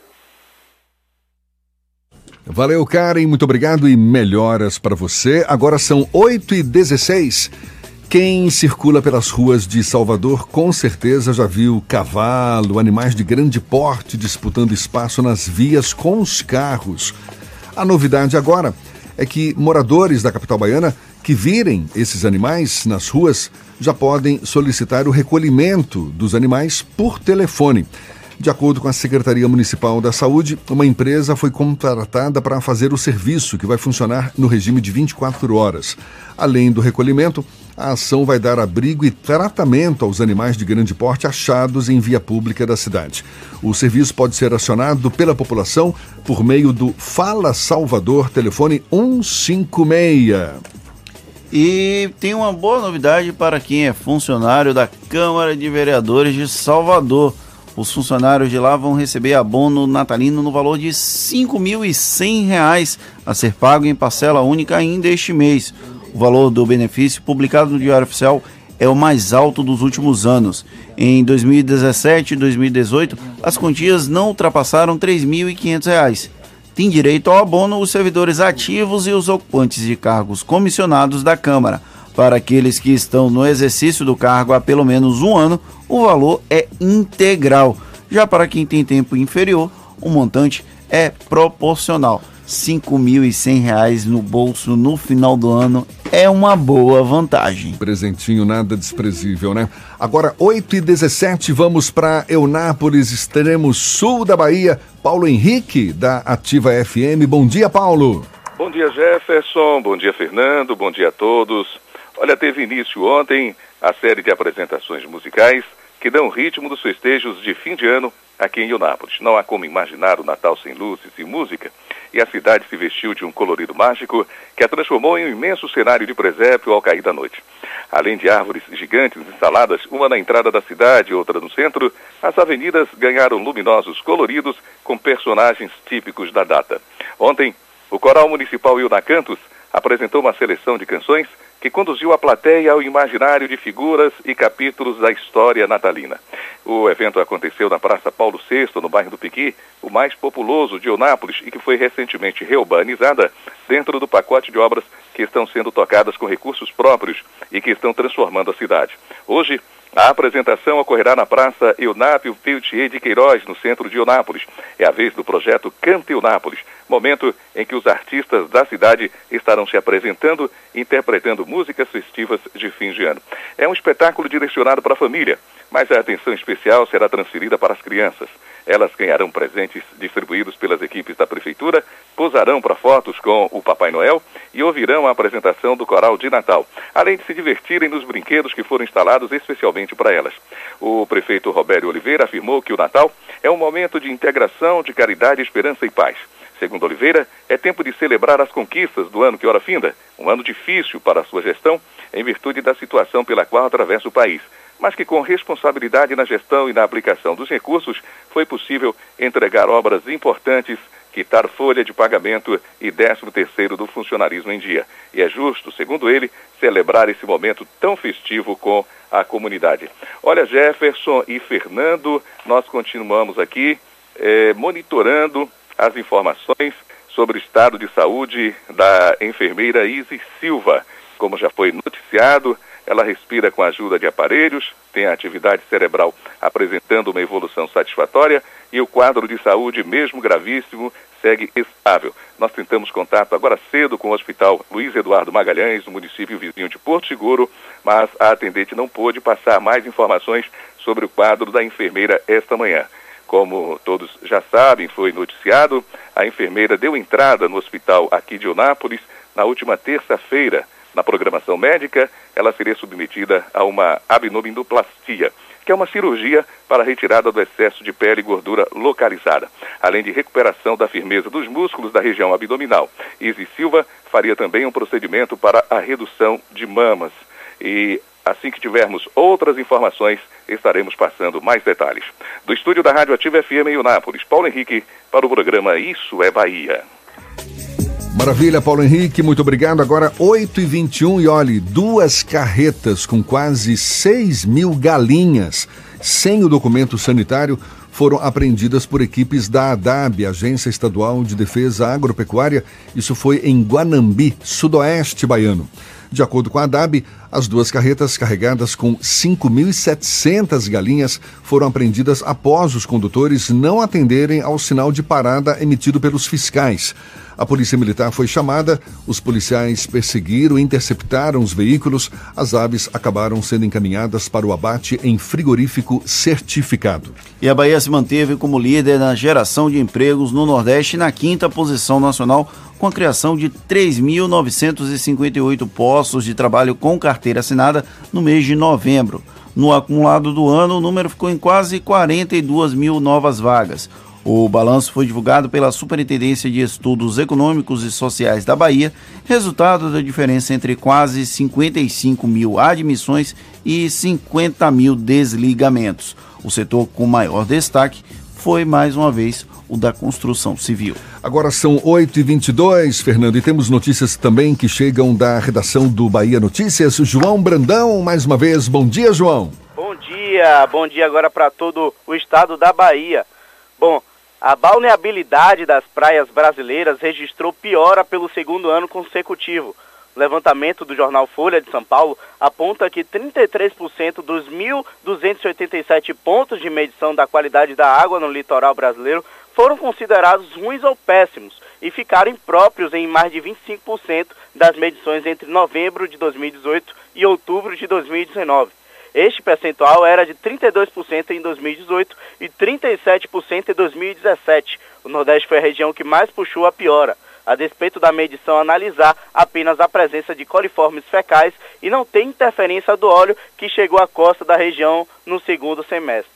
Valeu, Karen, muito obrigado e melhoras para você. Agora são 8 e 16 quem circula pelas ruas de Salvador com certeza já viu cavalo, animais de grande porte disputando espaço nas vias com os carros. A novidade agora é que moradores da capital baiana que virem esses animais nas ruas já podem solicitar o recolhimento dos animais por telefone. De acordo com a Secretaria Municipal da Saúde, uma empresa foi contratada para fazer o serviço, que vai funcionar no regime de 24 horas. Além do recolhimento, a ação vai dar abrigo e tratamento aos animais de grande porte achados em via pública da cidade. O serviço pode ser acionado pela população por meio do Fala Salvador, telefone 156. E tem uma boa novidade para quem é funcionário da Câmara de Vereadores de Salvador. Os funcionários de lá vão receber abono natalino no valor de R$ 5.100 a ser pago em parcela única ainda este mês. O valor do benefício, publicado no Diário Oficial, é o mais alto dos últimos anos. Em 2017 e 2018, as quantias não ultrapassaram R$ 3.500. Tem direito ao abono os servidores ativos e os ocupantes de cargos comissionados da Câmara. Para aqueles que estão no exercício do cargo há pelo menos um ano, o valor é integral. Já para quem tem tempo inferior, o montante é proporcional. R$ 5.100 no bolso no final do ano é uma boa vantagem. Presentinho nada desprezível, né? Agora, 8 e 17 vamos para Eunápolis, extremo sul da Bahia. Paulo Henrique, da Ativa FM. Bom dia, Paulo. Bom dia, Jefferson. Bom dia, Fernando. Bom dia a todos. Olha, teve início ontem a série de apresentações musicais que dão ritmo dos festejos de fim de ano aqui em Eunápolis. Não há como imaginar o Natal sem luzes e música, e a cidade se vestiu de um colorido mágico que a transformou em um imenso cenário de presépio ao cair da noite. Além de árvores gigantes instaladas, uma na entrada da cidade e outra no centro, as avenidas ganharam luminosos coloridos com personagens típicos da data. Ontem, o Coral Municipal Ilnacantos apresentou uma seleção de canções que conduziu a plateia ao imaginário de figuras e capítulos da história natalina. O evento aconteceu na Praça Paulo VI, no bairro do Piqui, o mais populoso de Onápolis e que foi recentemente reurbanizada dentro do pacote de obras que estão sendo tocadas com recursos próprios e que estão transformando a cidade. Hoje, a apresentação ocorrerá na Praça Eunápio Peltier de Queiroz, no centro de Eunápolis. É a vez do projeto Cante Eunápolis, momento em que os artistas da cidade estarão se apresentando, interpretando músicas festivas de fim de ano. É um espetáculo direcionado para a família, mas a atenção especial será transferida para as crianças. Elas ganharão presentes distribuídos pelas equipes da prefeitura, posarão para fotos com o Papai Noel e ouvirão a apresentação do coral de Natal, além de se divertirem nos brinquedos que foram instalados especialmente para elas. O prefeito Robério Oliveira afirmou que o Natal é um momento de integração, de caridade, esperança e paz. Segundo Oliveira, é tempo de celebrar as conquistas do ano que ora finda, um ano difícil para a sua gestão, em virtude da situação pela qual atravessa o país, mas que com responsabilidade na gestão e na aplicação dos recursos foi possível entregar obras importantes, quitar folha de pagamento e décimo terceiro do funcionarismo em dia. E é justo, segundo ele, celebrar esse momento tão festivo com a comunidade. Olha, Jefferson e Fernando, nós continuamos aqui eh, monitorando as informações sobre o estado de saúde da enfermeira Isis Silva. Como já foi noticiado, ela respira com a ajuda de aparelhos, tem a atividade cerebral apresentando uma evolução satisfatória e o quadro de saúde, mesmo gravíssimo, segue estável. Nós tentamos contato agora cedo com o Hospital Luiz Eduardo Magalhães, no município vizinho de Porto Seguro, mas a atendente não pôde passar mais informações sobre o quadro da enfermeira esta manhã. Como todos já sabem, foi noticiado, a enfermeira deu entrada no hospital aqui de Onápolis na última terça-feira. Na programação médica, ela seria submetida a uma abdominoplastia, que é uma cirurgia para a retirada do excesso de pele e gordura localizada, além de recuperação da firmeza dos músculos da região abdominal. Izzy Silva faria também um procedimento para a redução de mamas. E assim que tivermos outras informações, estaremos passando mais detalhes. Do estúdio da Rádio Ativa FM em Unápolis, Paulo Henrique, para o programa Isso é Bahia. Maravilha, Paulo Henrique, muito obrigado. Agora 8h21 e olhe, duas carretas com quase 6 mil galinhas sem o documento sanitário foram apreendidas por equipes da ADAB, Agência Estadual de Defesa Agropecuária. Isso foi em Guanambi, sudoeste baiano. De acordo com a ADAB, as duas carretas carregadas com 5.700 galinhas foram apreendidas após os condutores não atenderem ao sinal de parada emitido pelos fiscais. A polícia militar foi chamada, os policiais perseguiram e interceptaram os veículos. As aves acabaram sendo encaminhadas para o abate em frigorífico certificado. E a Bahia se manteve como líder na geração de empregos no Nordeste na quinta posição nacional, com a criação de 3.958 postos de trabalho com carteira assinada no mês de novembro. No acumulado do ano, o número ficou em quase 42 mil novas vagas. O balanço foi divulgado pela Superintendência de Estudos Econômicos e Sociais da Bahia, resultado da diferença entre quase 55 mil admissões e 50 mil desligamentos. O setor com maior destaque foi, mais uma vez, o da construção civil. Agora são 8h22, Fernando, e temos notícias também que chegam da redação do Bahia Notícias. João Brandão, mais uma vez, bom dia, João. Bom dia, bom dia agora para todo o estado da Bahia. Bom, a balneabilidade das praias brasileiras registrou piora pelo segundo ano consecutivo. Levantamento do jornal Folha de São Paulo aponta que 33% dos 1.287 pontos de medição da qualidade da água no litoral brasileiro foram considerados ruins ou péssimos e ficaram impróprios em mais de 25% das medições entre novembro de 2018 e outubro de 2019. Este percentual era de 32% em 2018 e 37% em 2017. O Nordeste foi a região que mais puxou a piora, a despeito da medição analisar apenas a presença de coliformes fecais e não tem interferência do óleo que chegou à costa da região no segundo semestre.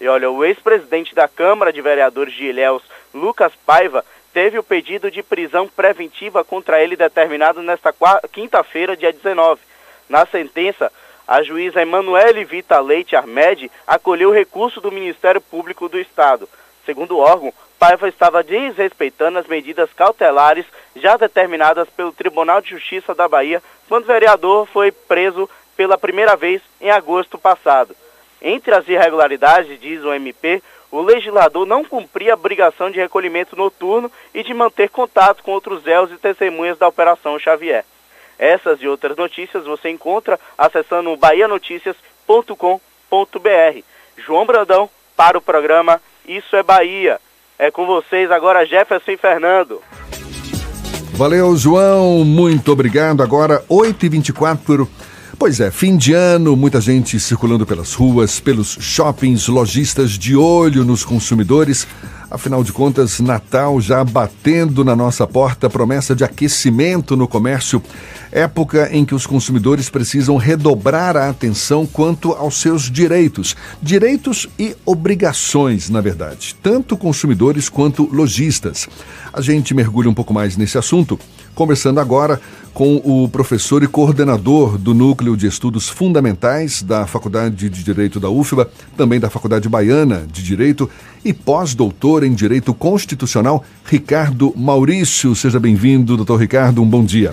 E olha, o ex-presidente da Câmara de Vereadores de Ilhéus, Lucas Paiva, teve o pedido de prisão preventiva contra ele determinado nesta quinta-feira, dia 19. Na sentença, a juíza Emanuele Vita Leite Armed acolheu o recurso do Ministério Público do Estado. Segundo o órgão, Paiva estava desrespeitando as medidas cautelares já determinadas pelo Tribunal de Justiça da Bahia quando o vereador foi preso pela primeira vez em agosto passado. Entre as irregularidades, diz o MP, o legislador não cumpria a obrigação de recolhimento noturno e de manter contato com outros réus e testemunhas da Operação Xavier. Essas e outras notícias você encontra acessando bahianoticias.com.br. João Brandão para o programa Isso é Bahia. É com vocês agora Jefferson e Fernando. Valeu, João. Muito obrigado. Agora 8h24. Pois é, fim de ano, muita gente circulando pelas ruas, pelos shoppings, lojistas de olho nos consumidores. Afinal de contas, Natal já batendo na nossa porta, promessa de aquecimento no comércio, época em que os consumidores precisam redobrar a atenção quanto aos seus direitos. Direitos e obrigações, na verdade, tanto consumidores quanto lojistas. A gente mergulha um pouco mais nesse assunto, conversando agora com o professor e coordenador do Núcleo de Estudos Fundamentais da Faculdade de Direito da UFBA, também da Faculdade Baiana de Direito e pós-doutor em Direito Constitucional, Ricardo Maurício. Seja bem-vindo, doutor Ricardo, um bom dia.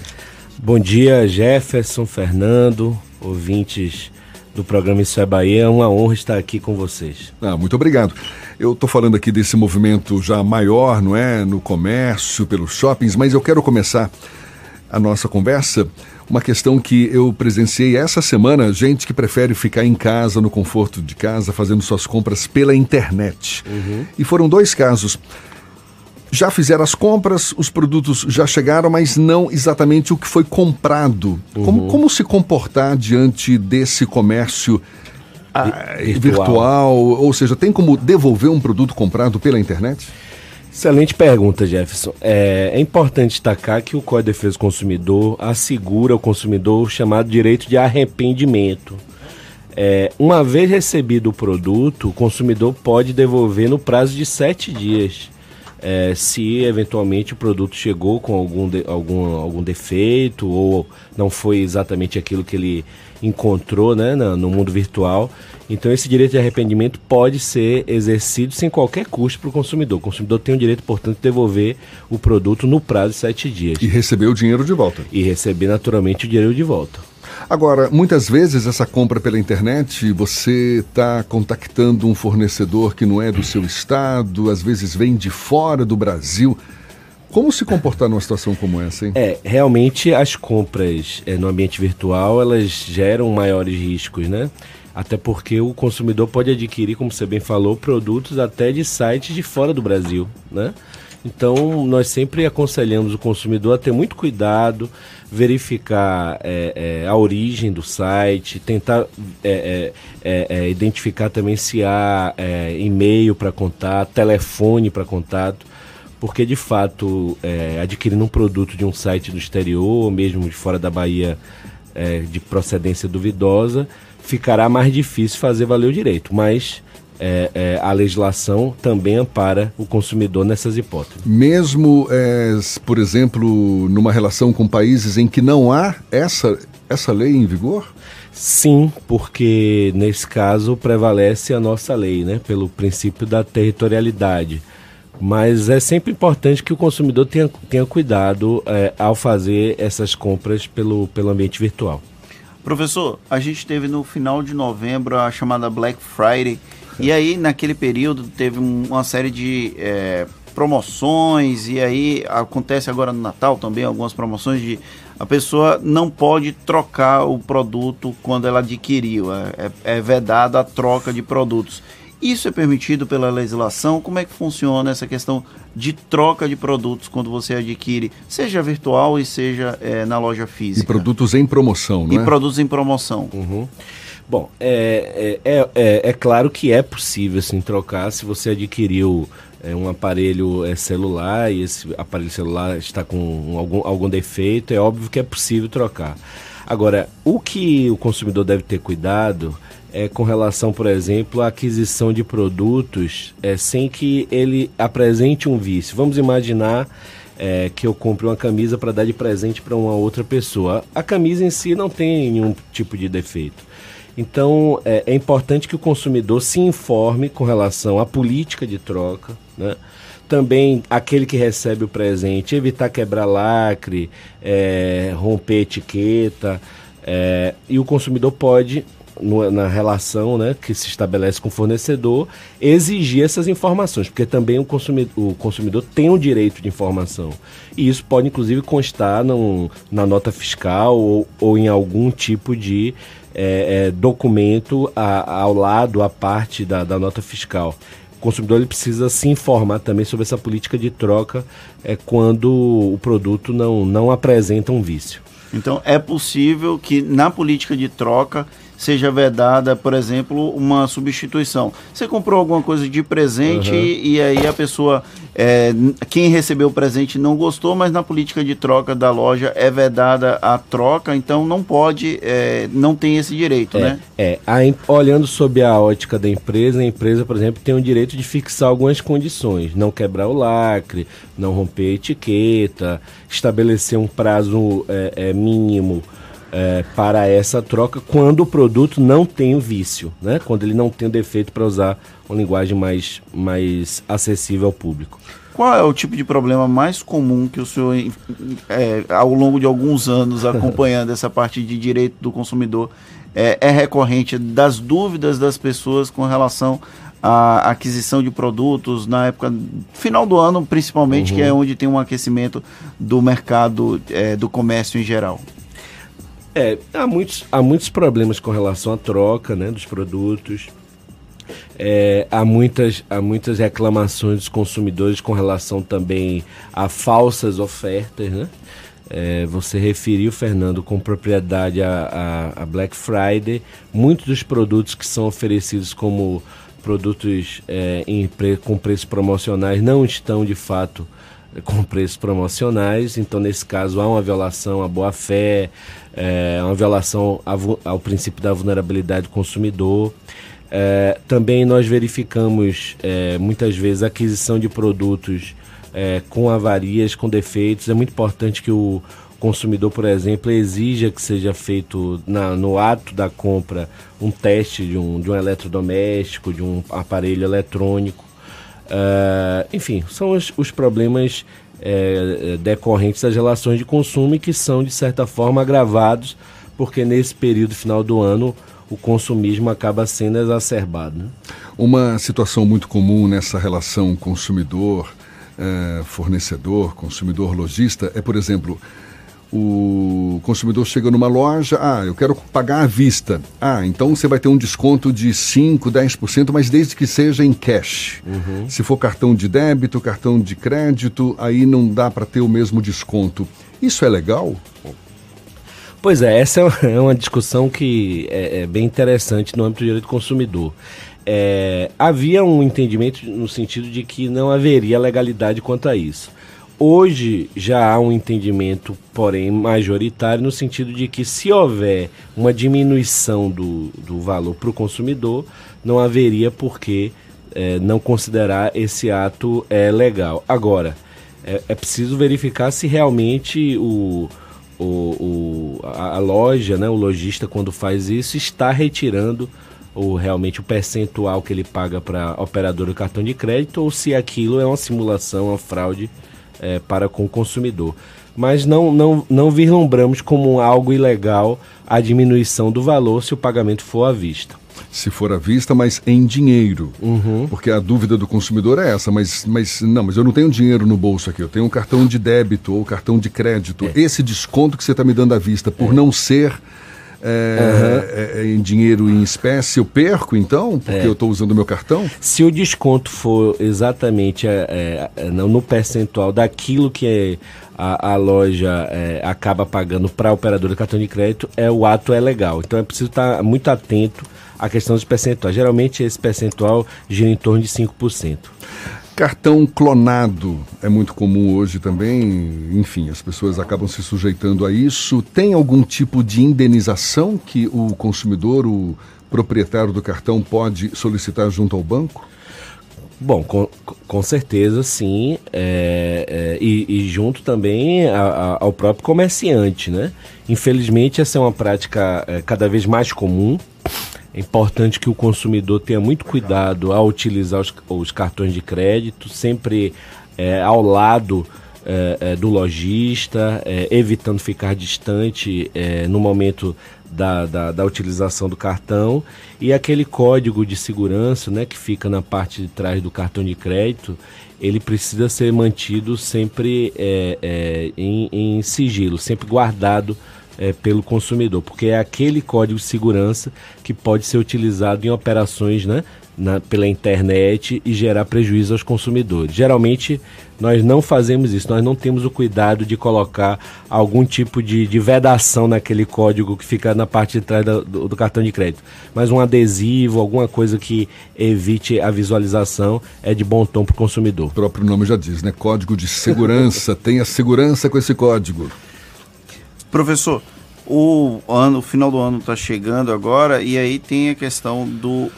Bom dia, Jefferson, Fernando, ouvintes do programa Isso é Bahia. É uma honra estar aqui com vocês. Ah, muito obrigado. Eu estou falando aqui desse movimento já maior, não é? No comércio, pelos shoppings, mas eu quero começar a nossa conversa, uma questão que eu presenciei essa semana, gente que prefere ficar em casa, no conforto de casa, fazendo suas compras pela internet. Uhum. E foram dois casos. Já fizeram as compras, os produtos já chegaram, mas não exatamente o que foi comprado. Uhum. Como, como se comportar diante desse comércio ah, virtual. virtual? Ou seja, tem como devolver um produto comprado pela internet? Excelente pergunta, Jefferson. É, é, importante destacar que o Código de Defesa do Consumidor assegura ao consumidor o chamado direito de arrependimento. É, uma vez recebido o produto, o consumidor pode devolver no prazo de sete dias. É, se eventualmente o produto chegou com algum, de, algum, algum defeito ou não foi exatamente aquilo que ele encontrou né, no, no mundo virtual. Então, esse direito de arrependimento pode ser exercido sem qualquer custo para o consumidor. O consumidor tem o direito, portanto, de devolver o produto no prazo de sete dias. E receber o dinheiro de volta. E receber, naturalmente, o dinheiro de volta. Agora, muitas vezes essa compra pela internet, você está contactando um fornecedor que não é do seu estado, às vezes vem de fora do Brasil. Como se comportar numa situação como essa, hein? É, realmente as compras é, no ambiente virtual, elas geram maiores riscos, né? Até porque o consumidor pode adquirir, como você bem falou, produtos até de sites de fora do Brasil, né? Então, nós sempre aconselhamos o consumidor a ter muito cuidado, verificar é, é, a origem do site, tentar é, é, é, é identificar também se há e-mail para contato, telefone para contato, porque de fato, adquirindo um produto de um site do exterior, ou mesmo de fora da Bahia, de procedência duvidosa, ficará mais difícil fazer valer o direito. Mas é, é, a legislação também ampara o consumidor nessas hipóteses. Mesmo, é, por exemplo, numa relação com países em que não há essa, essa lei em vigor? Sim, porque nesse caso prevalece a nossa lei, né, pelo princípio da territorialidade. Mas é sempre importante que o consumidor tenha, tenha cuidado é, ao fazer essas compras pelo, pelo ambiente virtual. Professor, a gente teve no final de novembro a chamada Black Friday e aí, naquele período, teve uma série de é, promoções, e aí acontece agora no Natal também algumas promoções de a pessoa não pode trocar o produto quando ela adquiriu, é, é, é vedada a troca de produtos. Isso é permitido pela legislação? Como é que funciona essa questão de troca de produtos quando você adquire, seja virtual e seja é, na loja física? E produtos em promoção, não e é? E produtos em promoção. Uhum. Bom, é, é, é, é, claro que é possível assim, trocar se você adquiriu é, um aparelho é, celular e esse aparelho celular está com algum, algum defeito, é óbvio que é possível trocar. Agora, o que o consumidor deve ter cuidado é com relação, por exemplo, à aquisição de produtos é, sem que ele apresente um vício. Vamos imaginar é, que eu compre uma camisa para dar de presente para uma outra pessoa. A camisa em si não tem nenhum tipo de defeito. Então é, é, importante que o consumidor se informe com relação à política de troca, né? Também aquele que recebe o presente, evitar quebrar lacre, é, romper etiqueta. É, e o consumidor pode, no, na relação né, que se estabelece com o fornecedor, exigir essas informações, porque também o consumidor, o consumidor tem o um direito de informação. E isso pode, inclusive, constar num, na nota fiscal ou, ou em algum tipo de é, é, documento a, ao lado, a parte da, da nota fiscal. O consumidor ele precisa se informar também sobre essa política de troca é, quando o produto não, não apresenta um vício. Então é possível que na política de troca seja vedada, por exemplo, uma substituição. Você comprou alguma coisa de presente Uhum. e, e aí a pessoa, é, quem recebeu o presente não gostou, mas na política de troca da loja é vedada a troca, então não pode, é, não tem esse direito, É, né? é. A olhando sob a ótica da empresa, a empresa, por exemplo, tem o direito de fixar algumas condições, não quebrar o lacre, não romper a etiqueta, estabelecer um prazo é, é, mínimo é, para essa troca quando o produto não tem o vício, né? quando ele não tem o defeito para usar uma linguagem mais, mais acessível ao público. Qual é o tipo de problema mais comum que o senhor, é, ao longo de alguns anos, acompanhando essa parte de direito do consumidor, é, é recorrente das dúvidas das pessoas com relação à aquisição de produtos na época final do ano, principalmente, Uhum. que é onde tem um aquecimento do mercado é, do comércio em geral? É, há muitos, há muitos problemas com relação à troca né, dos produtos. É, há, muitas, há muitas reclamações dos consumidores com relação também a falsas ofertas. Né? É, você referiu, Fernando, com propriedade a, a, a Black Friday. Muitos dos produtos que são oferecidos como produtos é, em com preços promocionais não estão de fato com preços promocionais, então nesse caso há uma violação à boa-fé, é, uma violação vu- ao princípio da vulnerabilidade do consumidor. É, também nós verificamos é, muitas vezes a aquisição de produtos é, com avarias, com defeitos. É muito importante que o consumidor, por exemplo, exija que seja feito na- no ato da compra um teste de um, de um eletrodoméstico, de um aparelho eletrônico. Ah, enfim, são os, os problemas eh, decorrentes das relações de consumo e que são, de certa forma, agravados, porque nesse período final do ano o consumismo acaba sendo exacerbado. né? Uma situação muito comum nessa relação consumidor-fornecedor, consumidor-lojista, é, por exemplo, o consumidor chega numa loja, ah, eu quero pagar à vista. Ah, então você vai ter um desconto de 5, 10%, mas desde que seja em cash. Se for cartão de débito, cartão de crédito, aí não dá para ter o mesmo desconto. Isso é legal? Pois é, essa é uma- é uma discussão que é, é bem interessante no âmbito do direito do consumidor. É, havia um entendimento no sentido de que não haveria legalidade quanto a isso. Hoje já há um entendimento, porém majoritário, no sentido de que se houver uma diminuição do, do valor para o consumidor, não haveria por que eh, não considerar esse ato eh, legal. Agora, é, é preciso verificar se realmente o, o, o- a, a loja, né, o lojista, quando faz isso, está retirando o, realmente o percentual que ele paga para a operadora do cartão de crédito ou se aquilo é uma simulação, uma fraude eh, para com o consumidor. Mas não, não, não vislumbramos como algo ilegal a diminuição do valor se o pagamento for à vista. Se for à vista, mas em dinheiro. Uhum. Porque a dúvida do consumidor é essa, mas, mas não, mas eu não tenho dinheiro no bolso aqui, eu tenho um cartão de débito ou cartão de crédito. Esse desconto que você está me dando à vista, por não ser é, é, é, em dinheiro em espécie, eu perco então? Porque É. eu estou usando o meu cartão? Se o desconto for exatamente é, é, é, no percentual daquilo que a, a loja acaba pagando para a operadora de cartão de crédito, é, o ato é legal. Então é preciso estar muito atento à questão dos percentuais. Geralmente esse percentual gira em torno de 5%. Cartão clonado é muito comum hoje também. Enfim, as pessoas acabam se sujeitando a isso. Tem algum tipo de indenização que o consumidor, o proprietário do cartão, pode solicitar junto ao banco? Bom, com, com certeza sim, é, é, e, e junto também a- a- ao próprio comerciante, né? Infelizmente essa é uma prática é, cada vez mais comum. É importante que o consumidor tenha muito cuidado ao utilizar os, os cartões de crédito, sempre é, ao lado é, é, do lojista, é, evitando ficar distante é, no momento da, da, da utilização do cartão. E aquele código de segurança né, que fica na parte de trás do cartão de crédito, ele precisa ser mantido sempre é, é, em, em sigilo, sempre guardado é, pelo consumidor, porque é aquele código de segurança que pode ser utilizado em operações né, na, pela internet e gerar prejuízo aos consumidores. Geralmente nós não fazemos isso, nós não temos o cuidado de colocar algum tipo de, de vedação naquele código que fica na parte de trás do, do, cartão de crédito. Mas um adesivo, alguma coisa que evite a visualização é de bom tom para o consumidor. O próprio nome já diz, né? Código de segurança. Tenha segurança com esse código. Professor, o ano, o final do ano está chegando agora e aí tem a questão do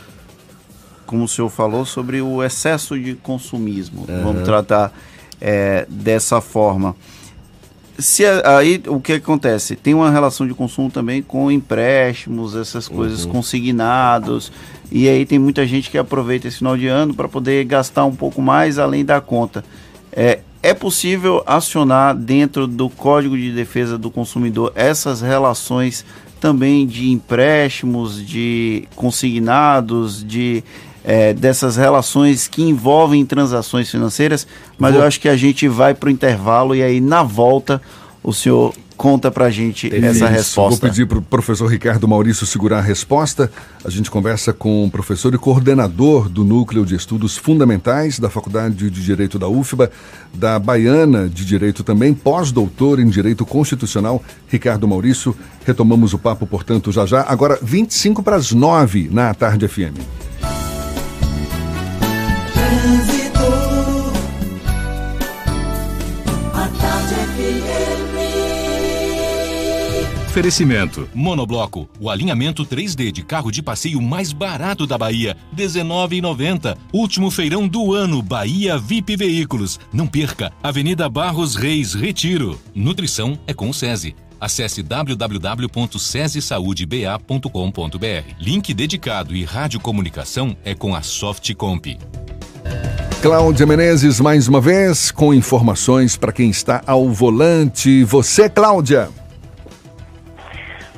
como o senhor falou, sobre o excesso de consumismo. Uhum. Vamos tratar é, dessa forma. Se aí o que acontece? Tem uma relação de consumo também com empréstimos, essas coisas uhum. consignados. E aí tem muita gente que aproveita esse final de ano para poder gastar um pouco mais além da conta. É, é possível acionar dentro do Código de Defesa do Consumidor essas relações também de empréstimos, de consignados, de é, dessas relações que envolvem transações financeiras, mas Vou... eu acho que a gente vai para o intervalo e aí na volta o senhor conta para a gente essa resposta. Vou pedir para o professor Ricardo Maurício segurar a resposta. A gente conversa com o professor e coordenador do Núcleo de Estudos Fundamentais da Faculdade de Direito da UFBA, da Baiana de Direito também, pós-doutor em Direito Constitucional, Ricardo Maurício. Retomamos o papo, portanto, já já. Agora, 25 para as 9 na Tarde FM. Oferecimento: Monobloco, o alinhamento 3D de carro de passeio mais barato da Bahia, R$19,90. Último feirão do ano, Bahia VIP Veículos. Não perca, Avenida Barros Reis, Retiro. Nutrição é com o SESI. Acesse www.cesesaudeba.com.br. Link dedicado e radiocomunicação é com a Softcomp. Cláudia Menezes, mais uma vez, com informações para quem está ao volante. Você, Cláudia.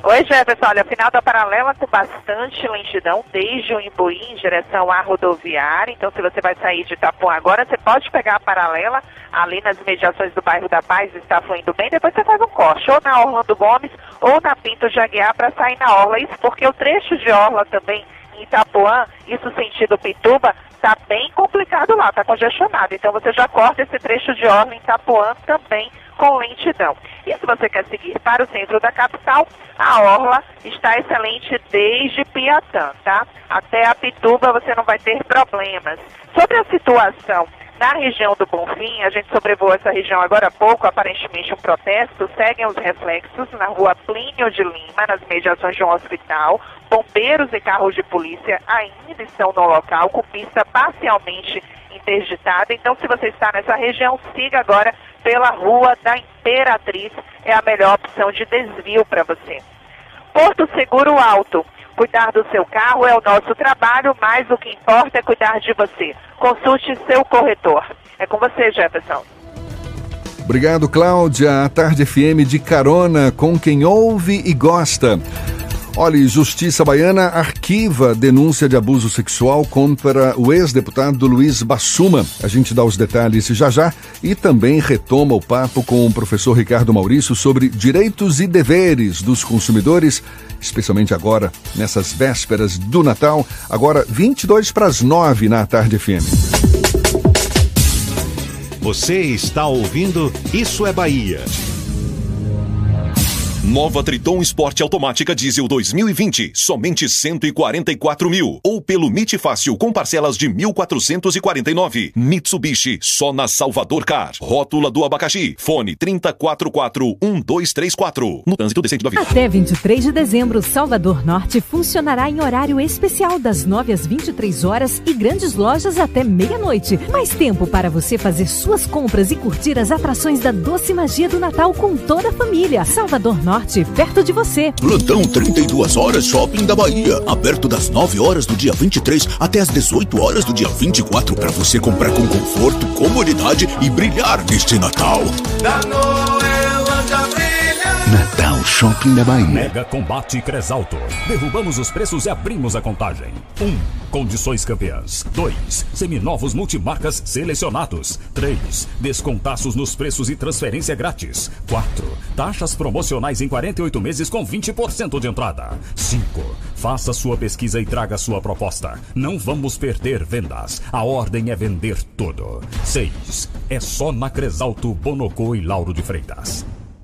Oi, Jefferson. Olha, final da paralela com bastante lentidão, desde o Imbuí em direção à rodoviária. Então, se você vai sair de Itapuã agora, você pode pegar a paralela ali nas mediações do bairro da Paz, está fluindo bem. Depois você faz um corte, ou na Orlando Gomes, ou na Pinto Jaguear, para sair na Orla. Isso porque o trecho de Orla também em Itapuã, isso sentido Pituba, está bem complicado lá, está congestionado. Então, você já corta esse trecho de Orla em Itapuã também com lentidão. E se você quer seguir para o centro da capital, a orla está excelente desde Piatã, tá? Até a Pituba você não vai ter problemas. Sobre a situação na região do Bonfim, a gente sobrevoou essa região agora há pouco, aparentemente um protesto, seguem os reflexos na rua Plínio de Lima, nas mediações de um hospital. Bombeiros e carros de polícia ainda estão no local, com pista parcialmente interditada. Então, se você está nessa região, siga agora pela Rua da Imperatriz, é a melhor opção de desvio para você. Porto Seguro Alto. Cuidar do seu carro é o nosso trabalho, mas o que importa é cuidar de você. Consulte seu corretor. É com você, Jefferson. Obrigado, Cláudia. A Tarde FM de carona com quem ouve e gosta. Olha, Justiça Baiana arquiva denúncia de abuso sexual contra o ex-deputado Luiz Bassuma. A gente dá os detalhes já já e também retoma o papo com o professor Ricardo Maurício sobre direitos e deveres dos consumidores, especialmente agora, nessas vésperas do Natal. Agora, 22 para as 9 na Tarde FM. Você está ouvindo Isso é Bahia. Nova Triton Sport Automática Diesel 2020, somente 144 mil. Ou pelo MIT Fácil com parcelas de 1.449. Mitsubishi, só na Salvador Car. Rótula do abacaxi. Fone 3044-1234. No trânsito decente da vida. Até 23 de dezembro, Salvador Norte funcionará em horário especial das 9 às 23 horas e grandes lojas até meia-noite. Mais tempo para você fazer suas compras e curtir as atrações da doce magia do Natal com toda a família. Salvador Norte Norte, perto de você. Plantão 32 horas Shopping da Bahia. Aberto das 9 horas do dia 23 até as 18 horas do dia 24 para você comprar com conforto, comodidade e brilhar neste Natal. Da Shopping da Bahia. Mega Combate Cresalto. Derrubamos os preços e abrimos a contagem. 1. Um, condições campeãs. 2. Seminovos multimarcas selecionados. 3. Descontaços nos preços e transferência grátis. 4. Taxas promocionais em 48 meses com 20% de entrada. 5 Faça sua pesquisa e traga sua proposta. Não vamos perder vendas. A ordem é vender tudo. 6. É só na Cresalto, Bonocô e Lauro de Freitas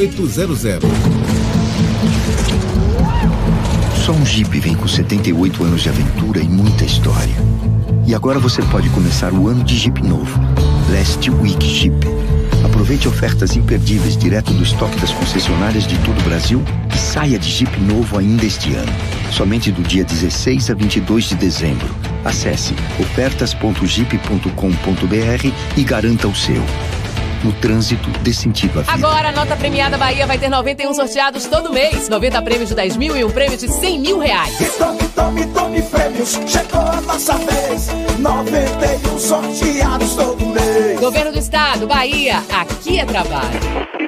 0800. Só um Jeep vem com 78 anos de aventura e muita história. E agora você pode começar o ano de Jeep novo. Last Week Jeep. Aproveite ofertas imperdíveis direto do estoque das concessionárias de todo o Brasil e saia de Jeep novo ainda este ano. Somente do dia 16 a 22 de dezembro. Acesse ofertas.jeep.com.br e garanta o seu no trânsito dê sentido à vida. Agora a nota premiada Bahia vai ter 91 sorteados todo mês. 90 prêmios de 10 mil e um prêmio de 100 mil reais. E tome, tome, tome prêmios. Chegou a nossa vez. 91 sorteados todo mês. Governo do Estado, Bahia. Aqui é trabalho.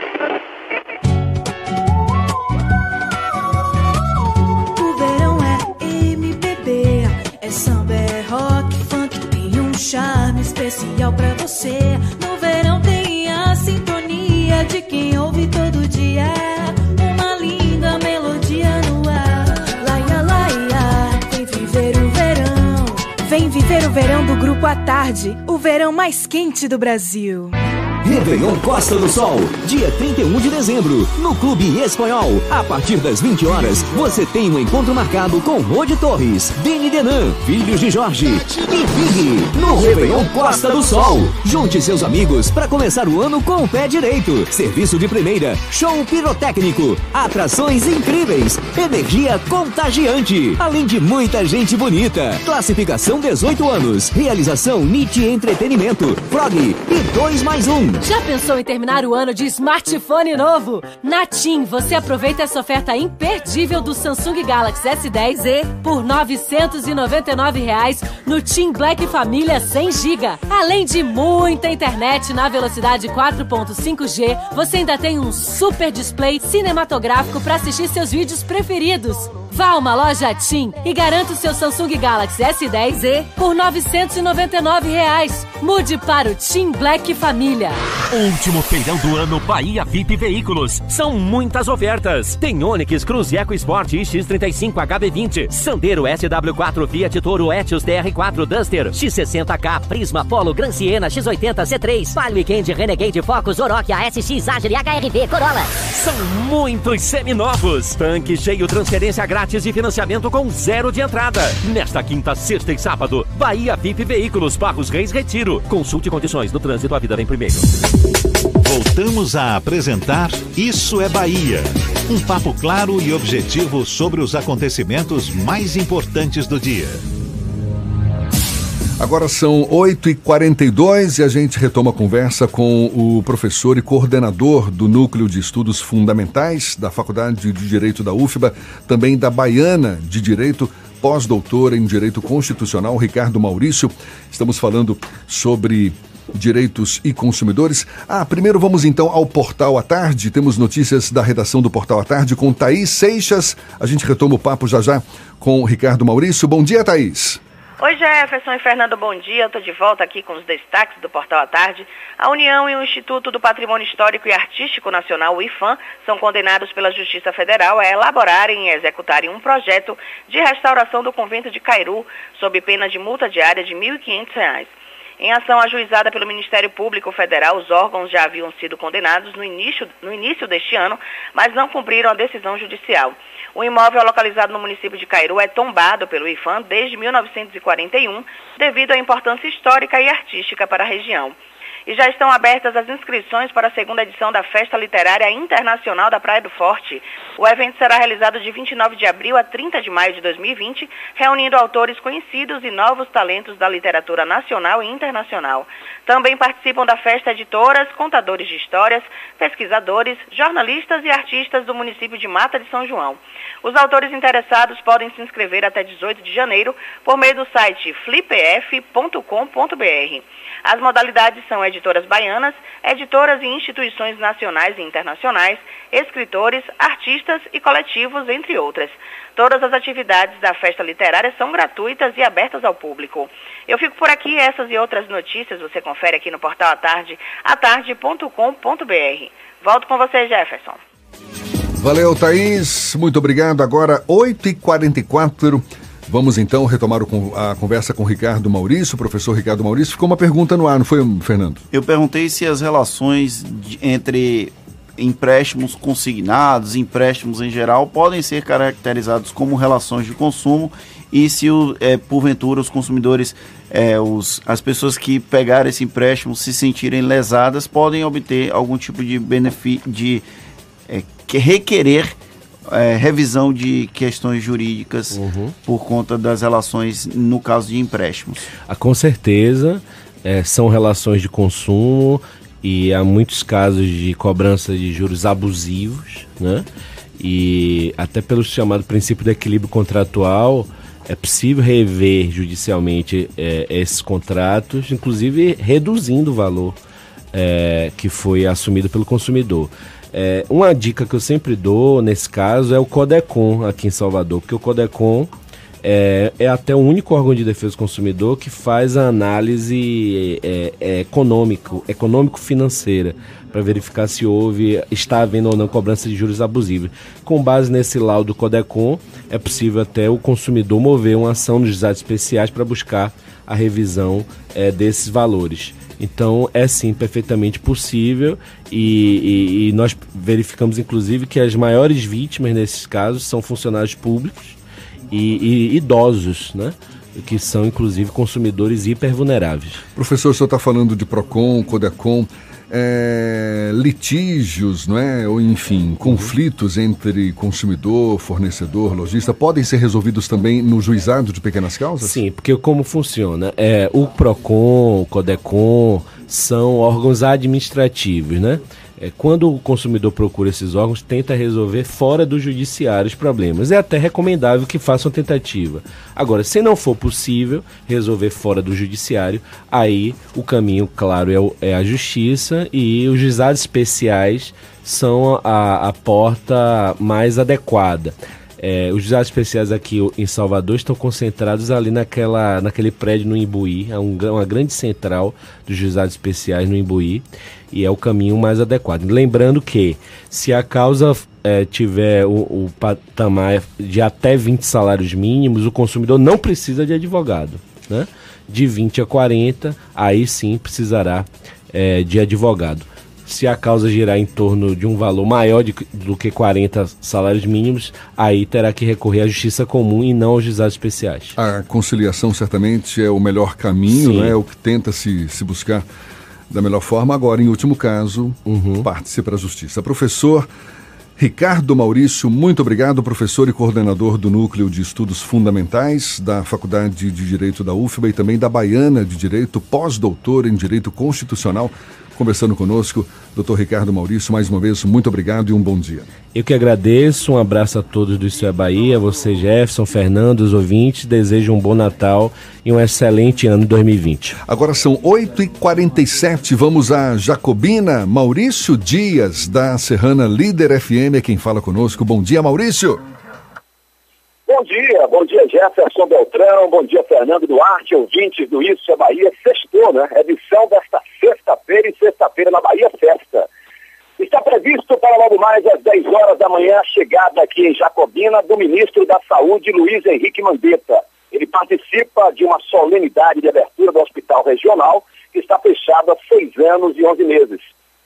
Viver o verão. Vem viver o verão do Grupo à Tarde, o verão mais quente do Brasil. Réveillon Costa do Sol, dia 31 de dezembro, no Clube Espanhol. A partir das 20 horas, você tem um encontro marcado com Rode Torres, Deni Denan, Filhos de Jorge e Big, no Réveillon Costa do Sol. Junte seus amigos para começar o ano com o pé direito. Serviço de primeira, show pirotécnico, atrações incríveis, energia contagiante, além de muita gente bonita. Classificação 18 anos, realização NIT Entretenimento, Frog e 2 mais 1. Já pensou em terminar o ano de smartphone novo? Na TIM, você aproveita essa oferta imperdível do Samsung Galaxy S10e por 999 reais no TIM Black Família 100 GB. Além de muita internet na velocidade 4.5G, você ainda tem um super display cinematográfico para assistir seus vídeos preferidos. Vá a uma loja TIM e garanta o seu Samsung Galaxy S10e por 999 reais. Mude para o TIM Black Família. Último feirão do ano Bahia VIP Veículos. São muitas ofertas. Tem Onix Cruz Eco Sport X35 HB20, Sandero SW4 Fiat Toro Etios TR4 Duster, X60K Prisma Polo Gran Siena X80 C3, Palio Weekend Renegade Focus Oroch ASX Agile HRV Corolla. São muitos seminovos. Tanque cheio, transferência grátis e financiamento com zero de entrada. Nesta quinta, sexta e sábado, Bahia VIP Veículos Barros Reis Retiro. Consulte condições no trânsito, a vida vem primeiro. Voltamos a apresentar Isso é Bahia. Um papo claro e objetivo sobre os acontecimentos mais importantes do dia. Agora são 8h42 e a gente retoma a conversa com o professor e coordenador do Núcleo de Estudos Fundamentais da Faculdade de Direito da UFBA, também da Baiana de Direito, pós-doutor em Direito Constitucional, Ricardo Maurício. Estamos falando sobre direitos e consumidores. Ah, primeiro vamos então ao Portal à Tarde. Temos notícias da redação do Portal à Tarde com Thaís Seixas. A gente retoma o papo já já com Ricardo Maurício. Bom dia, Thaís. Oi, Jefferson e Fernando, bom dia. Estou de volta aqui com os destaques do Portal à Tarde. A União e o Instituto do Patrimônio Histórico e Artístico Nacional, o IFAM, são condenados pela Justiça Federal a elaborarem e executarem um projeto de restauração do convento de Cairu, sob pena de multa diária de R$ 1.500. Em ação ajuizada pelo Ministério Público Federal, os órgãos já haviam sido condenados no início, no início deste ano, mas não cumpriram a decisão judicial. O imóvel localizado no município de Cairu é tombado pelo IFAM desde 1941, devido à importância histórica e artística para a região. E já estão abertas as inscrições para a segunda edição da Festa Literária Internacional da Praia do Forte. O evento será realizado de 29 de abril a 30 de maio de 2020, reunindo autores conhecidos e novos talentos da literatura nacional e internacional. Também participam da festa editoras, contadores de histórias, pesquisadores, jornalistas e artistas do município de Mata de São João. Os autores interessados podem se inscrever até 18 de janeiro por meio do site flipef.com.br. As modalidades são editoras baianas, editoras e instituições nacionais e internacionais, escritores, artistas e coletivos, entre outras. Todas as atividades da festa literária são gratuitas e abertas ao público. Eu fico por aqui, essas e outras notícias você confere aqui no portal Atarde, atarde.com.br. Volto com você, Jefferson. Valeu, Thaís. Muito obrigado. Agora, 8h44. Vamos então retomar a conversa com o Ricardo Maurício, professor Ricardo Maurício. Ficou uma pergunta no ar, não foi, Fernando? Eu perguntei se as relações de, entre empréstimos consignados, empréstimos em geral, podem ser caracterizados como relações de consumo e se o, é, porventura os consumidores, é, os, as pessoas que pegaram esse empréstimo se sentirem lesadas, podem obter algum tipo de benefício, de é, que requerer é, revisão de questões jurídicas uhum. por conta das relações no caso de empréstimos. Ah, com certeza, é, são relações de consumo e há muitos casos de cobrança de juros abusivos, né? E até pelo chamado princípio do equilíbrio contratual, é possível rever judicialmente é, esses contratos, inclusive reduzindo o valor é, que foi assumido pelo consumidor. É, uma dica que eu sempre dou nesse caso é o Codecon aqui em Salvador, porque o Codecon é, é até o único órgão de defesa do consumidor que faz a análise é, é, econômico, econômico-financeira para verificar se houve, está havendo ou não cobrança de juros abusivos. Com base nesse laudo Codecon, é possível até o consumidor mover uma ação nos juizados especiais para buscar a revisão é, desses valores. Então é sim perfeitamente possível e, e, e, nós verificamos inclusive que as maiores vítimas nesses casos são funcionários públicos e, e idosos, né? que são inclusive consumidores hipervulneráveis. Professor, o senhor está falando de PROCON, CODECON é, litígios, não é? ou enfim, conflitos entre consumidor, fornecedor, lojista, podem ser resolvidos também no juizado de pequenas causas? Sim, porque como funciona? É, o PROCON, o CODECON são órgãos administrativos, né? É, quando o consumidor procura esses órgãos, tenta resolver fora do judiciário os problemas. É até recomendável que façam tentativa. Agora, se não for possível resolver fora do judiciário, aí o caminho, claro, é, o, é a justiça e os juizados especiais são a, a porta mais adequada. É, os juizados especiais aqui em Salvador estão concentrados ali naquela, naquele prédio no Imbuí, é um, uma grande central dos juizados especiais no Imbuí e é o caminho mais adequado. Lembrando que se a causa é, tiver o, o, patamar de até 20 salários mínimos, o consumidor não precisa de advogado. Né? De 20 a 40, aí sim precisará é, de advogado. Se a causa girar em torno de um valor maior de, do que 40 salários mínimos, aí terá que recorrer à justiça comum e não aos juizados especiais. A conciliação certamente é o melhor caminho, né? é o que tenta se, se buscar da melhor forma. Agora, em último caso, uhum. parte-se para a justiça. Professor Ricardo Maurício, muito obrigado, professor e coordenador do Núcleo de Estudos Fundamentais da Faculdade de Direito da UFBA e também da Baiana de Direito, pós-doutor em Direito Constitucional conversando conosco. Doutor Ricardo Maurício, mais uma vez, muito obrigado e um bom dia. Eu que agradeço, um abraço a todos do Isso é Bahia, você Jefferson, Fernando, os ouvintes, desejo um bom Natal e um excelente ano 2020. Agora são 8h47, vamos a Jacobina, Maurício Dias, da Serrana Líder FM, é quem fala conosco. Bom dia, Maurício. Bom dia, bom dia Jefferson Beltrão, bom dia Fernando Duarte, ouvintes do Isso é Bahia, sextou, né? Edição desta sexta-feira e sexta-feira na Bahia Festa. Está previsto para logo mais às 10 horas da manhã a chegada aqui em Jacobina do ministro da Saúde, Luiz Henrique Mandetta. Ele participa de uma solenidade de abertura do Hospital Regional, que está fechado há seis anos e onze meses.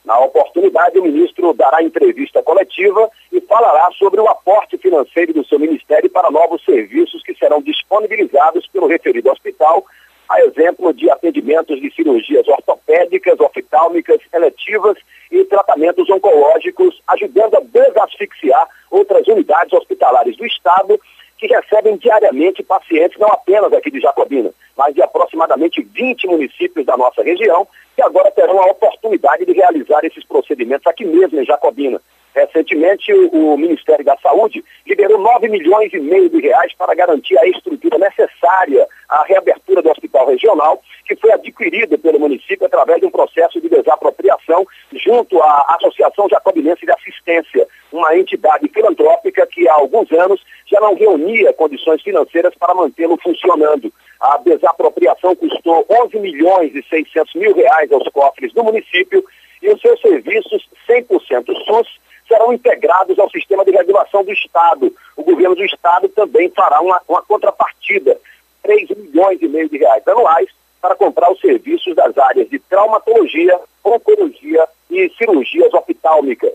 Na oportunidade, o ministro dará entrevista coletiva e falará sobre o aporte financeiro do seu ministério para novos serviços que serão disponibilizados pelo referido hospital, a exemplo de atendimentos de cirurgias ortopédicas oftálmicas, eletivas e tratamentos oncológicos, ajudando a desasfixiar outras unidades hospitalares do Estado que recebem diariamente pacientes, não apenas aqui de Jacobina, mas de aproximadamente 20 municípios da nossa região, que agora terão a oportunidade de realizar esses procedimentos aqui mesmo em Jacobina. Recentemente, o, Ministério da Saúde liberou 9 milhões e meio de reais para garantir a estrutura necessária à reabertura do hospital regional, que foi adquirido pelo município através de um processo de desapropriação junto à Associação Jacobinense de Assistência, uma entidade filantrópica que há alguns anos já não reunia condições financeiras para mantê-lo funcionando. A desapropriação custou 11 milhões e 600 mil reais aos cofres do município e os seus serviços 100% SUS serão integrados ao sistema de regulação do Estado. O governo do Estado também fará uma, uma contrapartida, 3 milhões e meio de reais anuais, para comprar os serviços das áreas de traumatologia, oncologia e cirurgias oftálmicas.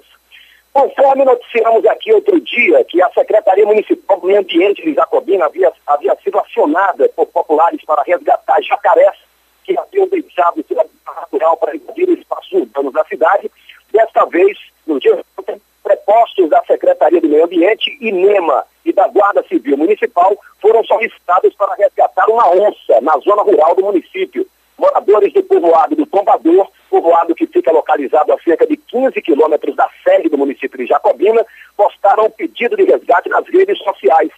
Conforme noticiamos aqui outro dia que a Secretaria Municipal do Meio Ambiente de Jacobina havia, havia sido acionada por populares para resgatar jacarés que haviam deixado seu habitat natural para invadir o espaço urbano da cidade, desta vez, no dia ontem, prepostos da Secretaria do Meio Ambiente, INEMA e da Guarda Civil Municipal foram solicitados para resgatar uma onça na zona rural do município. Moradores do povoado do Tombador, povoado que fica localizado a cerca de 15 quilômetros da sede do município de Jacobina, postaram um pedido de resgate nas redes sociais.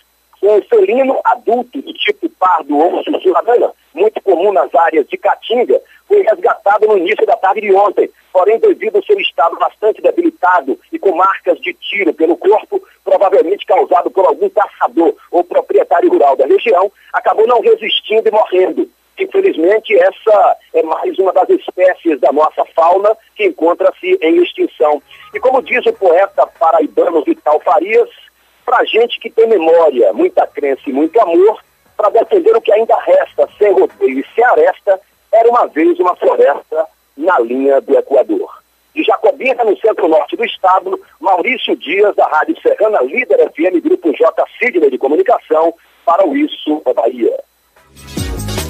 Um felino adulto do tipo pardo ou sussurradana, muito comum nas áreas de Caatinga, foi resgatado no início da tarde de ontem. Porém, devido ao seu estado bastante debilitado e com marcas de tiro pelo corpo, provavelmente causado por algum caçador ou proprietário rural da região, acabou não resistindo e morrendo. Infelizmente, essa é mais uma das espécies da nossa fauna que encontra-se em extinção. E como diz o poeta paraibano Vital Farias, para gente que tem memória, muita crença e muito amor, para defender o que ainda resta sem rodeio e sem aresta, era uma vez uma floresta na linha do Equador. De Jacobina, no centro-norte do estado, Maurício Dias, da Rádio Serrana Líder FM, Grupo J. Sidney de Comunicação, para o Isso da Bahia.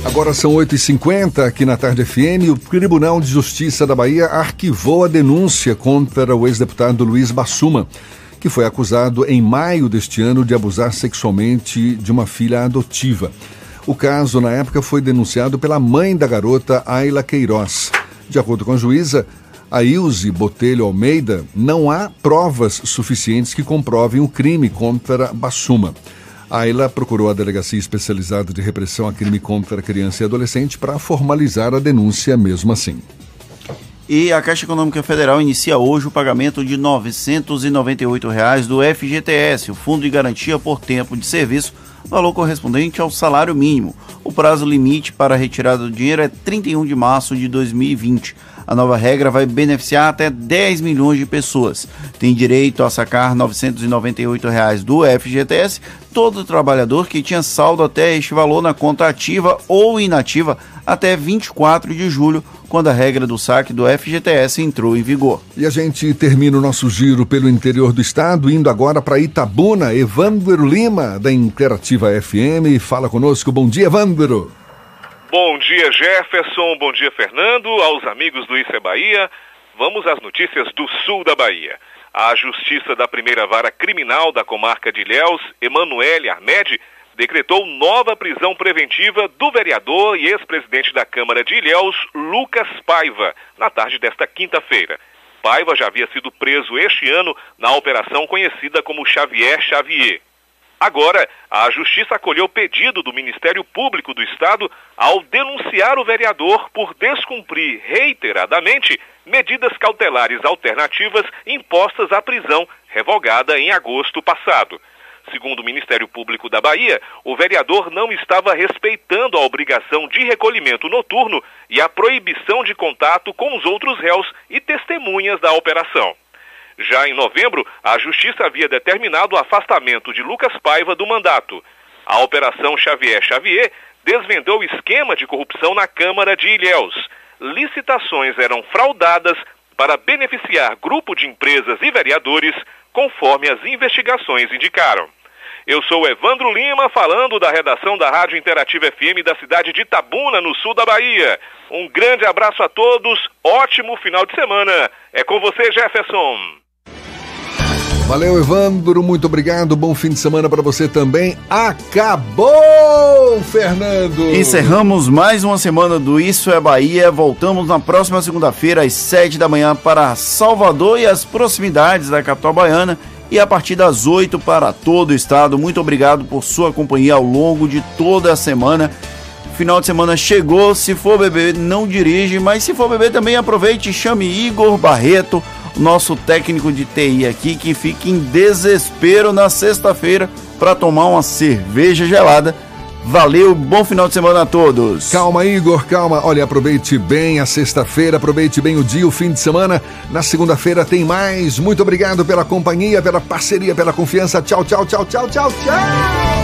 Agora são 8h50 aqui na Tarde FM. O Tribunal de Justiça da Bahia arquivou a denúncia contra o ex-deputado Luiz Bassuma, que foi acusado em maio deste ano de abusar sexualmente de uma filha adotiva. O caso, na época, foi denunciado pela mãe da garota, Ayla Queiroz. De acordo com a juíza, a Ilse Botelho Almeida, não há provas suficientes que comprovem o crime contra Bassuma. Ayla procurou a Delegacia Especializada de Repressão a Crime contra Criança e Adolescente para formalizar a denúncia mesmo assim. E a Caixa Econômica Federal inicia hoje o pagamento de 998 reais do FGTS, o Fundo de Garantia por Tempo de Serviço, valor correspondente ao salário mínimo. O prazo limite para a retirada do dinheiro é 31 de março de 2020. A nova regra vai beneficiar até 10 milhões de pessoas. Tem direito a sacar 998 reais do FGTS todo trabalhador que tinha saldo até este valor na conta ativa ou inativa até 24 de julho, quando a regra do saque do FGTS entrou em vigor. E a gente termina o nosso giro pelo interior do estado, indo agora para Itabuna. Evandro Lima, da Interativa FM, fala conosco. Bom dia, Evandro. Bom dia, Jefferson. Bom dia, Fernando. Aos amigos do Isso é Bahia. Vamos às notícias do sul da Bahia. A Justiça da Primeira Vara Criminal da comarca de Ilhéus, Emanuele Armed, decretou nova prisão preventiva do vereador e ex-presidente da Câmara de Ilhéus, Lucas Paiva, na tarde desta quinta-feira. Paiva já havia sido preso este ano na operação conhecida como Xavier Xavier. Agora, a Justiça acolheu o pedido do Ministério Público do Estado ao denunciar o vereador por descumprir reiteradamente medidas cautelares alternativas impostas à prisão, revogada em agosto passado. Segundo o Ministério Público da Bahia, o vereador não estava respeitando a obrigação de recolhimento noturno e a proibição de contato com os outros réus e testemunhas da operação. Já em novembro, a Justiça havia determinado o afastamento de Lucas Paiva do mandato. A Operação Xavier Xavier desvendou o esquema de corrupção na Câmara de Ilhéus. Licitações eram fraudadas para beneficiar grupo de empresas e vereadores, conforme as investigações indicaram. Eu sou Evandro Lima, falando da redação da Rádio Interativa FM da cidade de Itabuna, no sul da Bahia. Um grande abraço a todos, ótimo final de semana. É com você, Jefferson. Valeu, Evandro, muito obrigado. Bom fim de semana para você também. Acabou, Fernando! Encerramos mais uma semana do Isso é Bahia. Voltamos na próxima segunda-feira, às sete da manhã, para Salvador e as proximidades da capital baiana. E a partir das oito para todo o estado. Muito obrigado por sua companhia ao longo de toda a semana. Final de semana chegou. Se for beber, não dirige, mas se for beber também aproveite e chame Igor Barreto nosso técnico de TI aqui, que fica em desespero na sexta-feira para tomar uma cerveja gelada. Valeu, bom final de semana a todos. Calma, Igor, calma. Olha, aproveite bem a sexta-feira, aproveite bem o dia, o fim de semana. Na segunda-feira tem mais. Muito obrigado pela companhia, pela parceria, pela confiança. Tchau, tchau, tchau, tchau, tchau, tchau.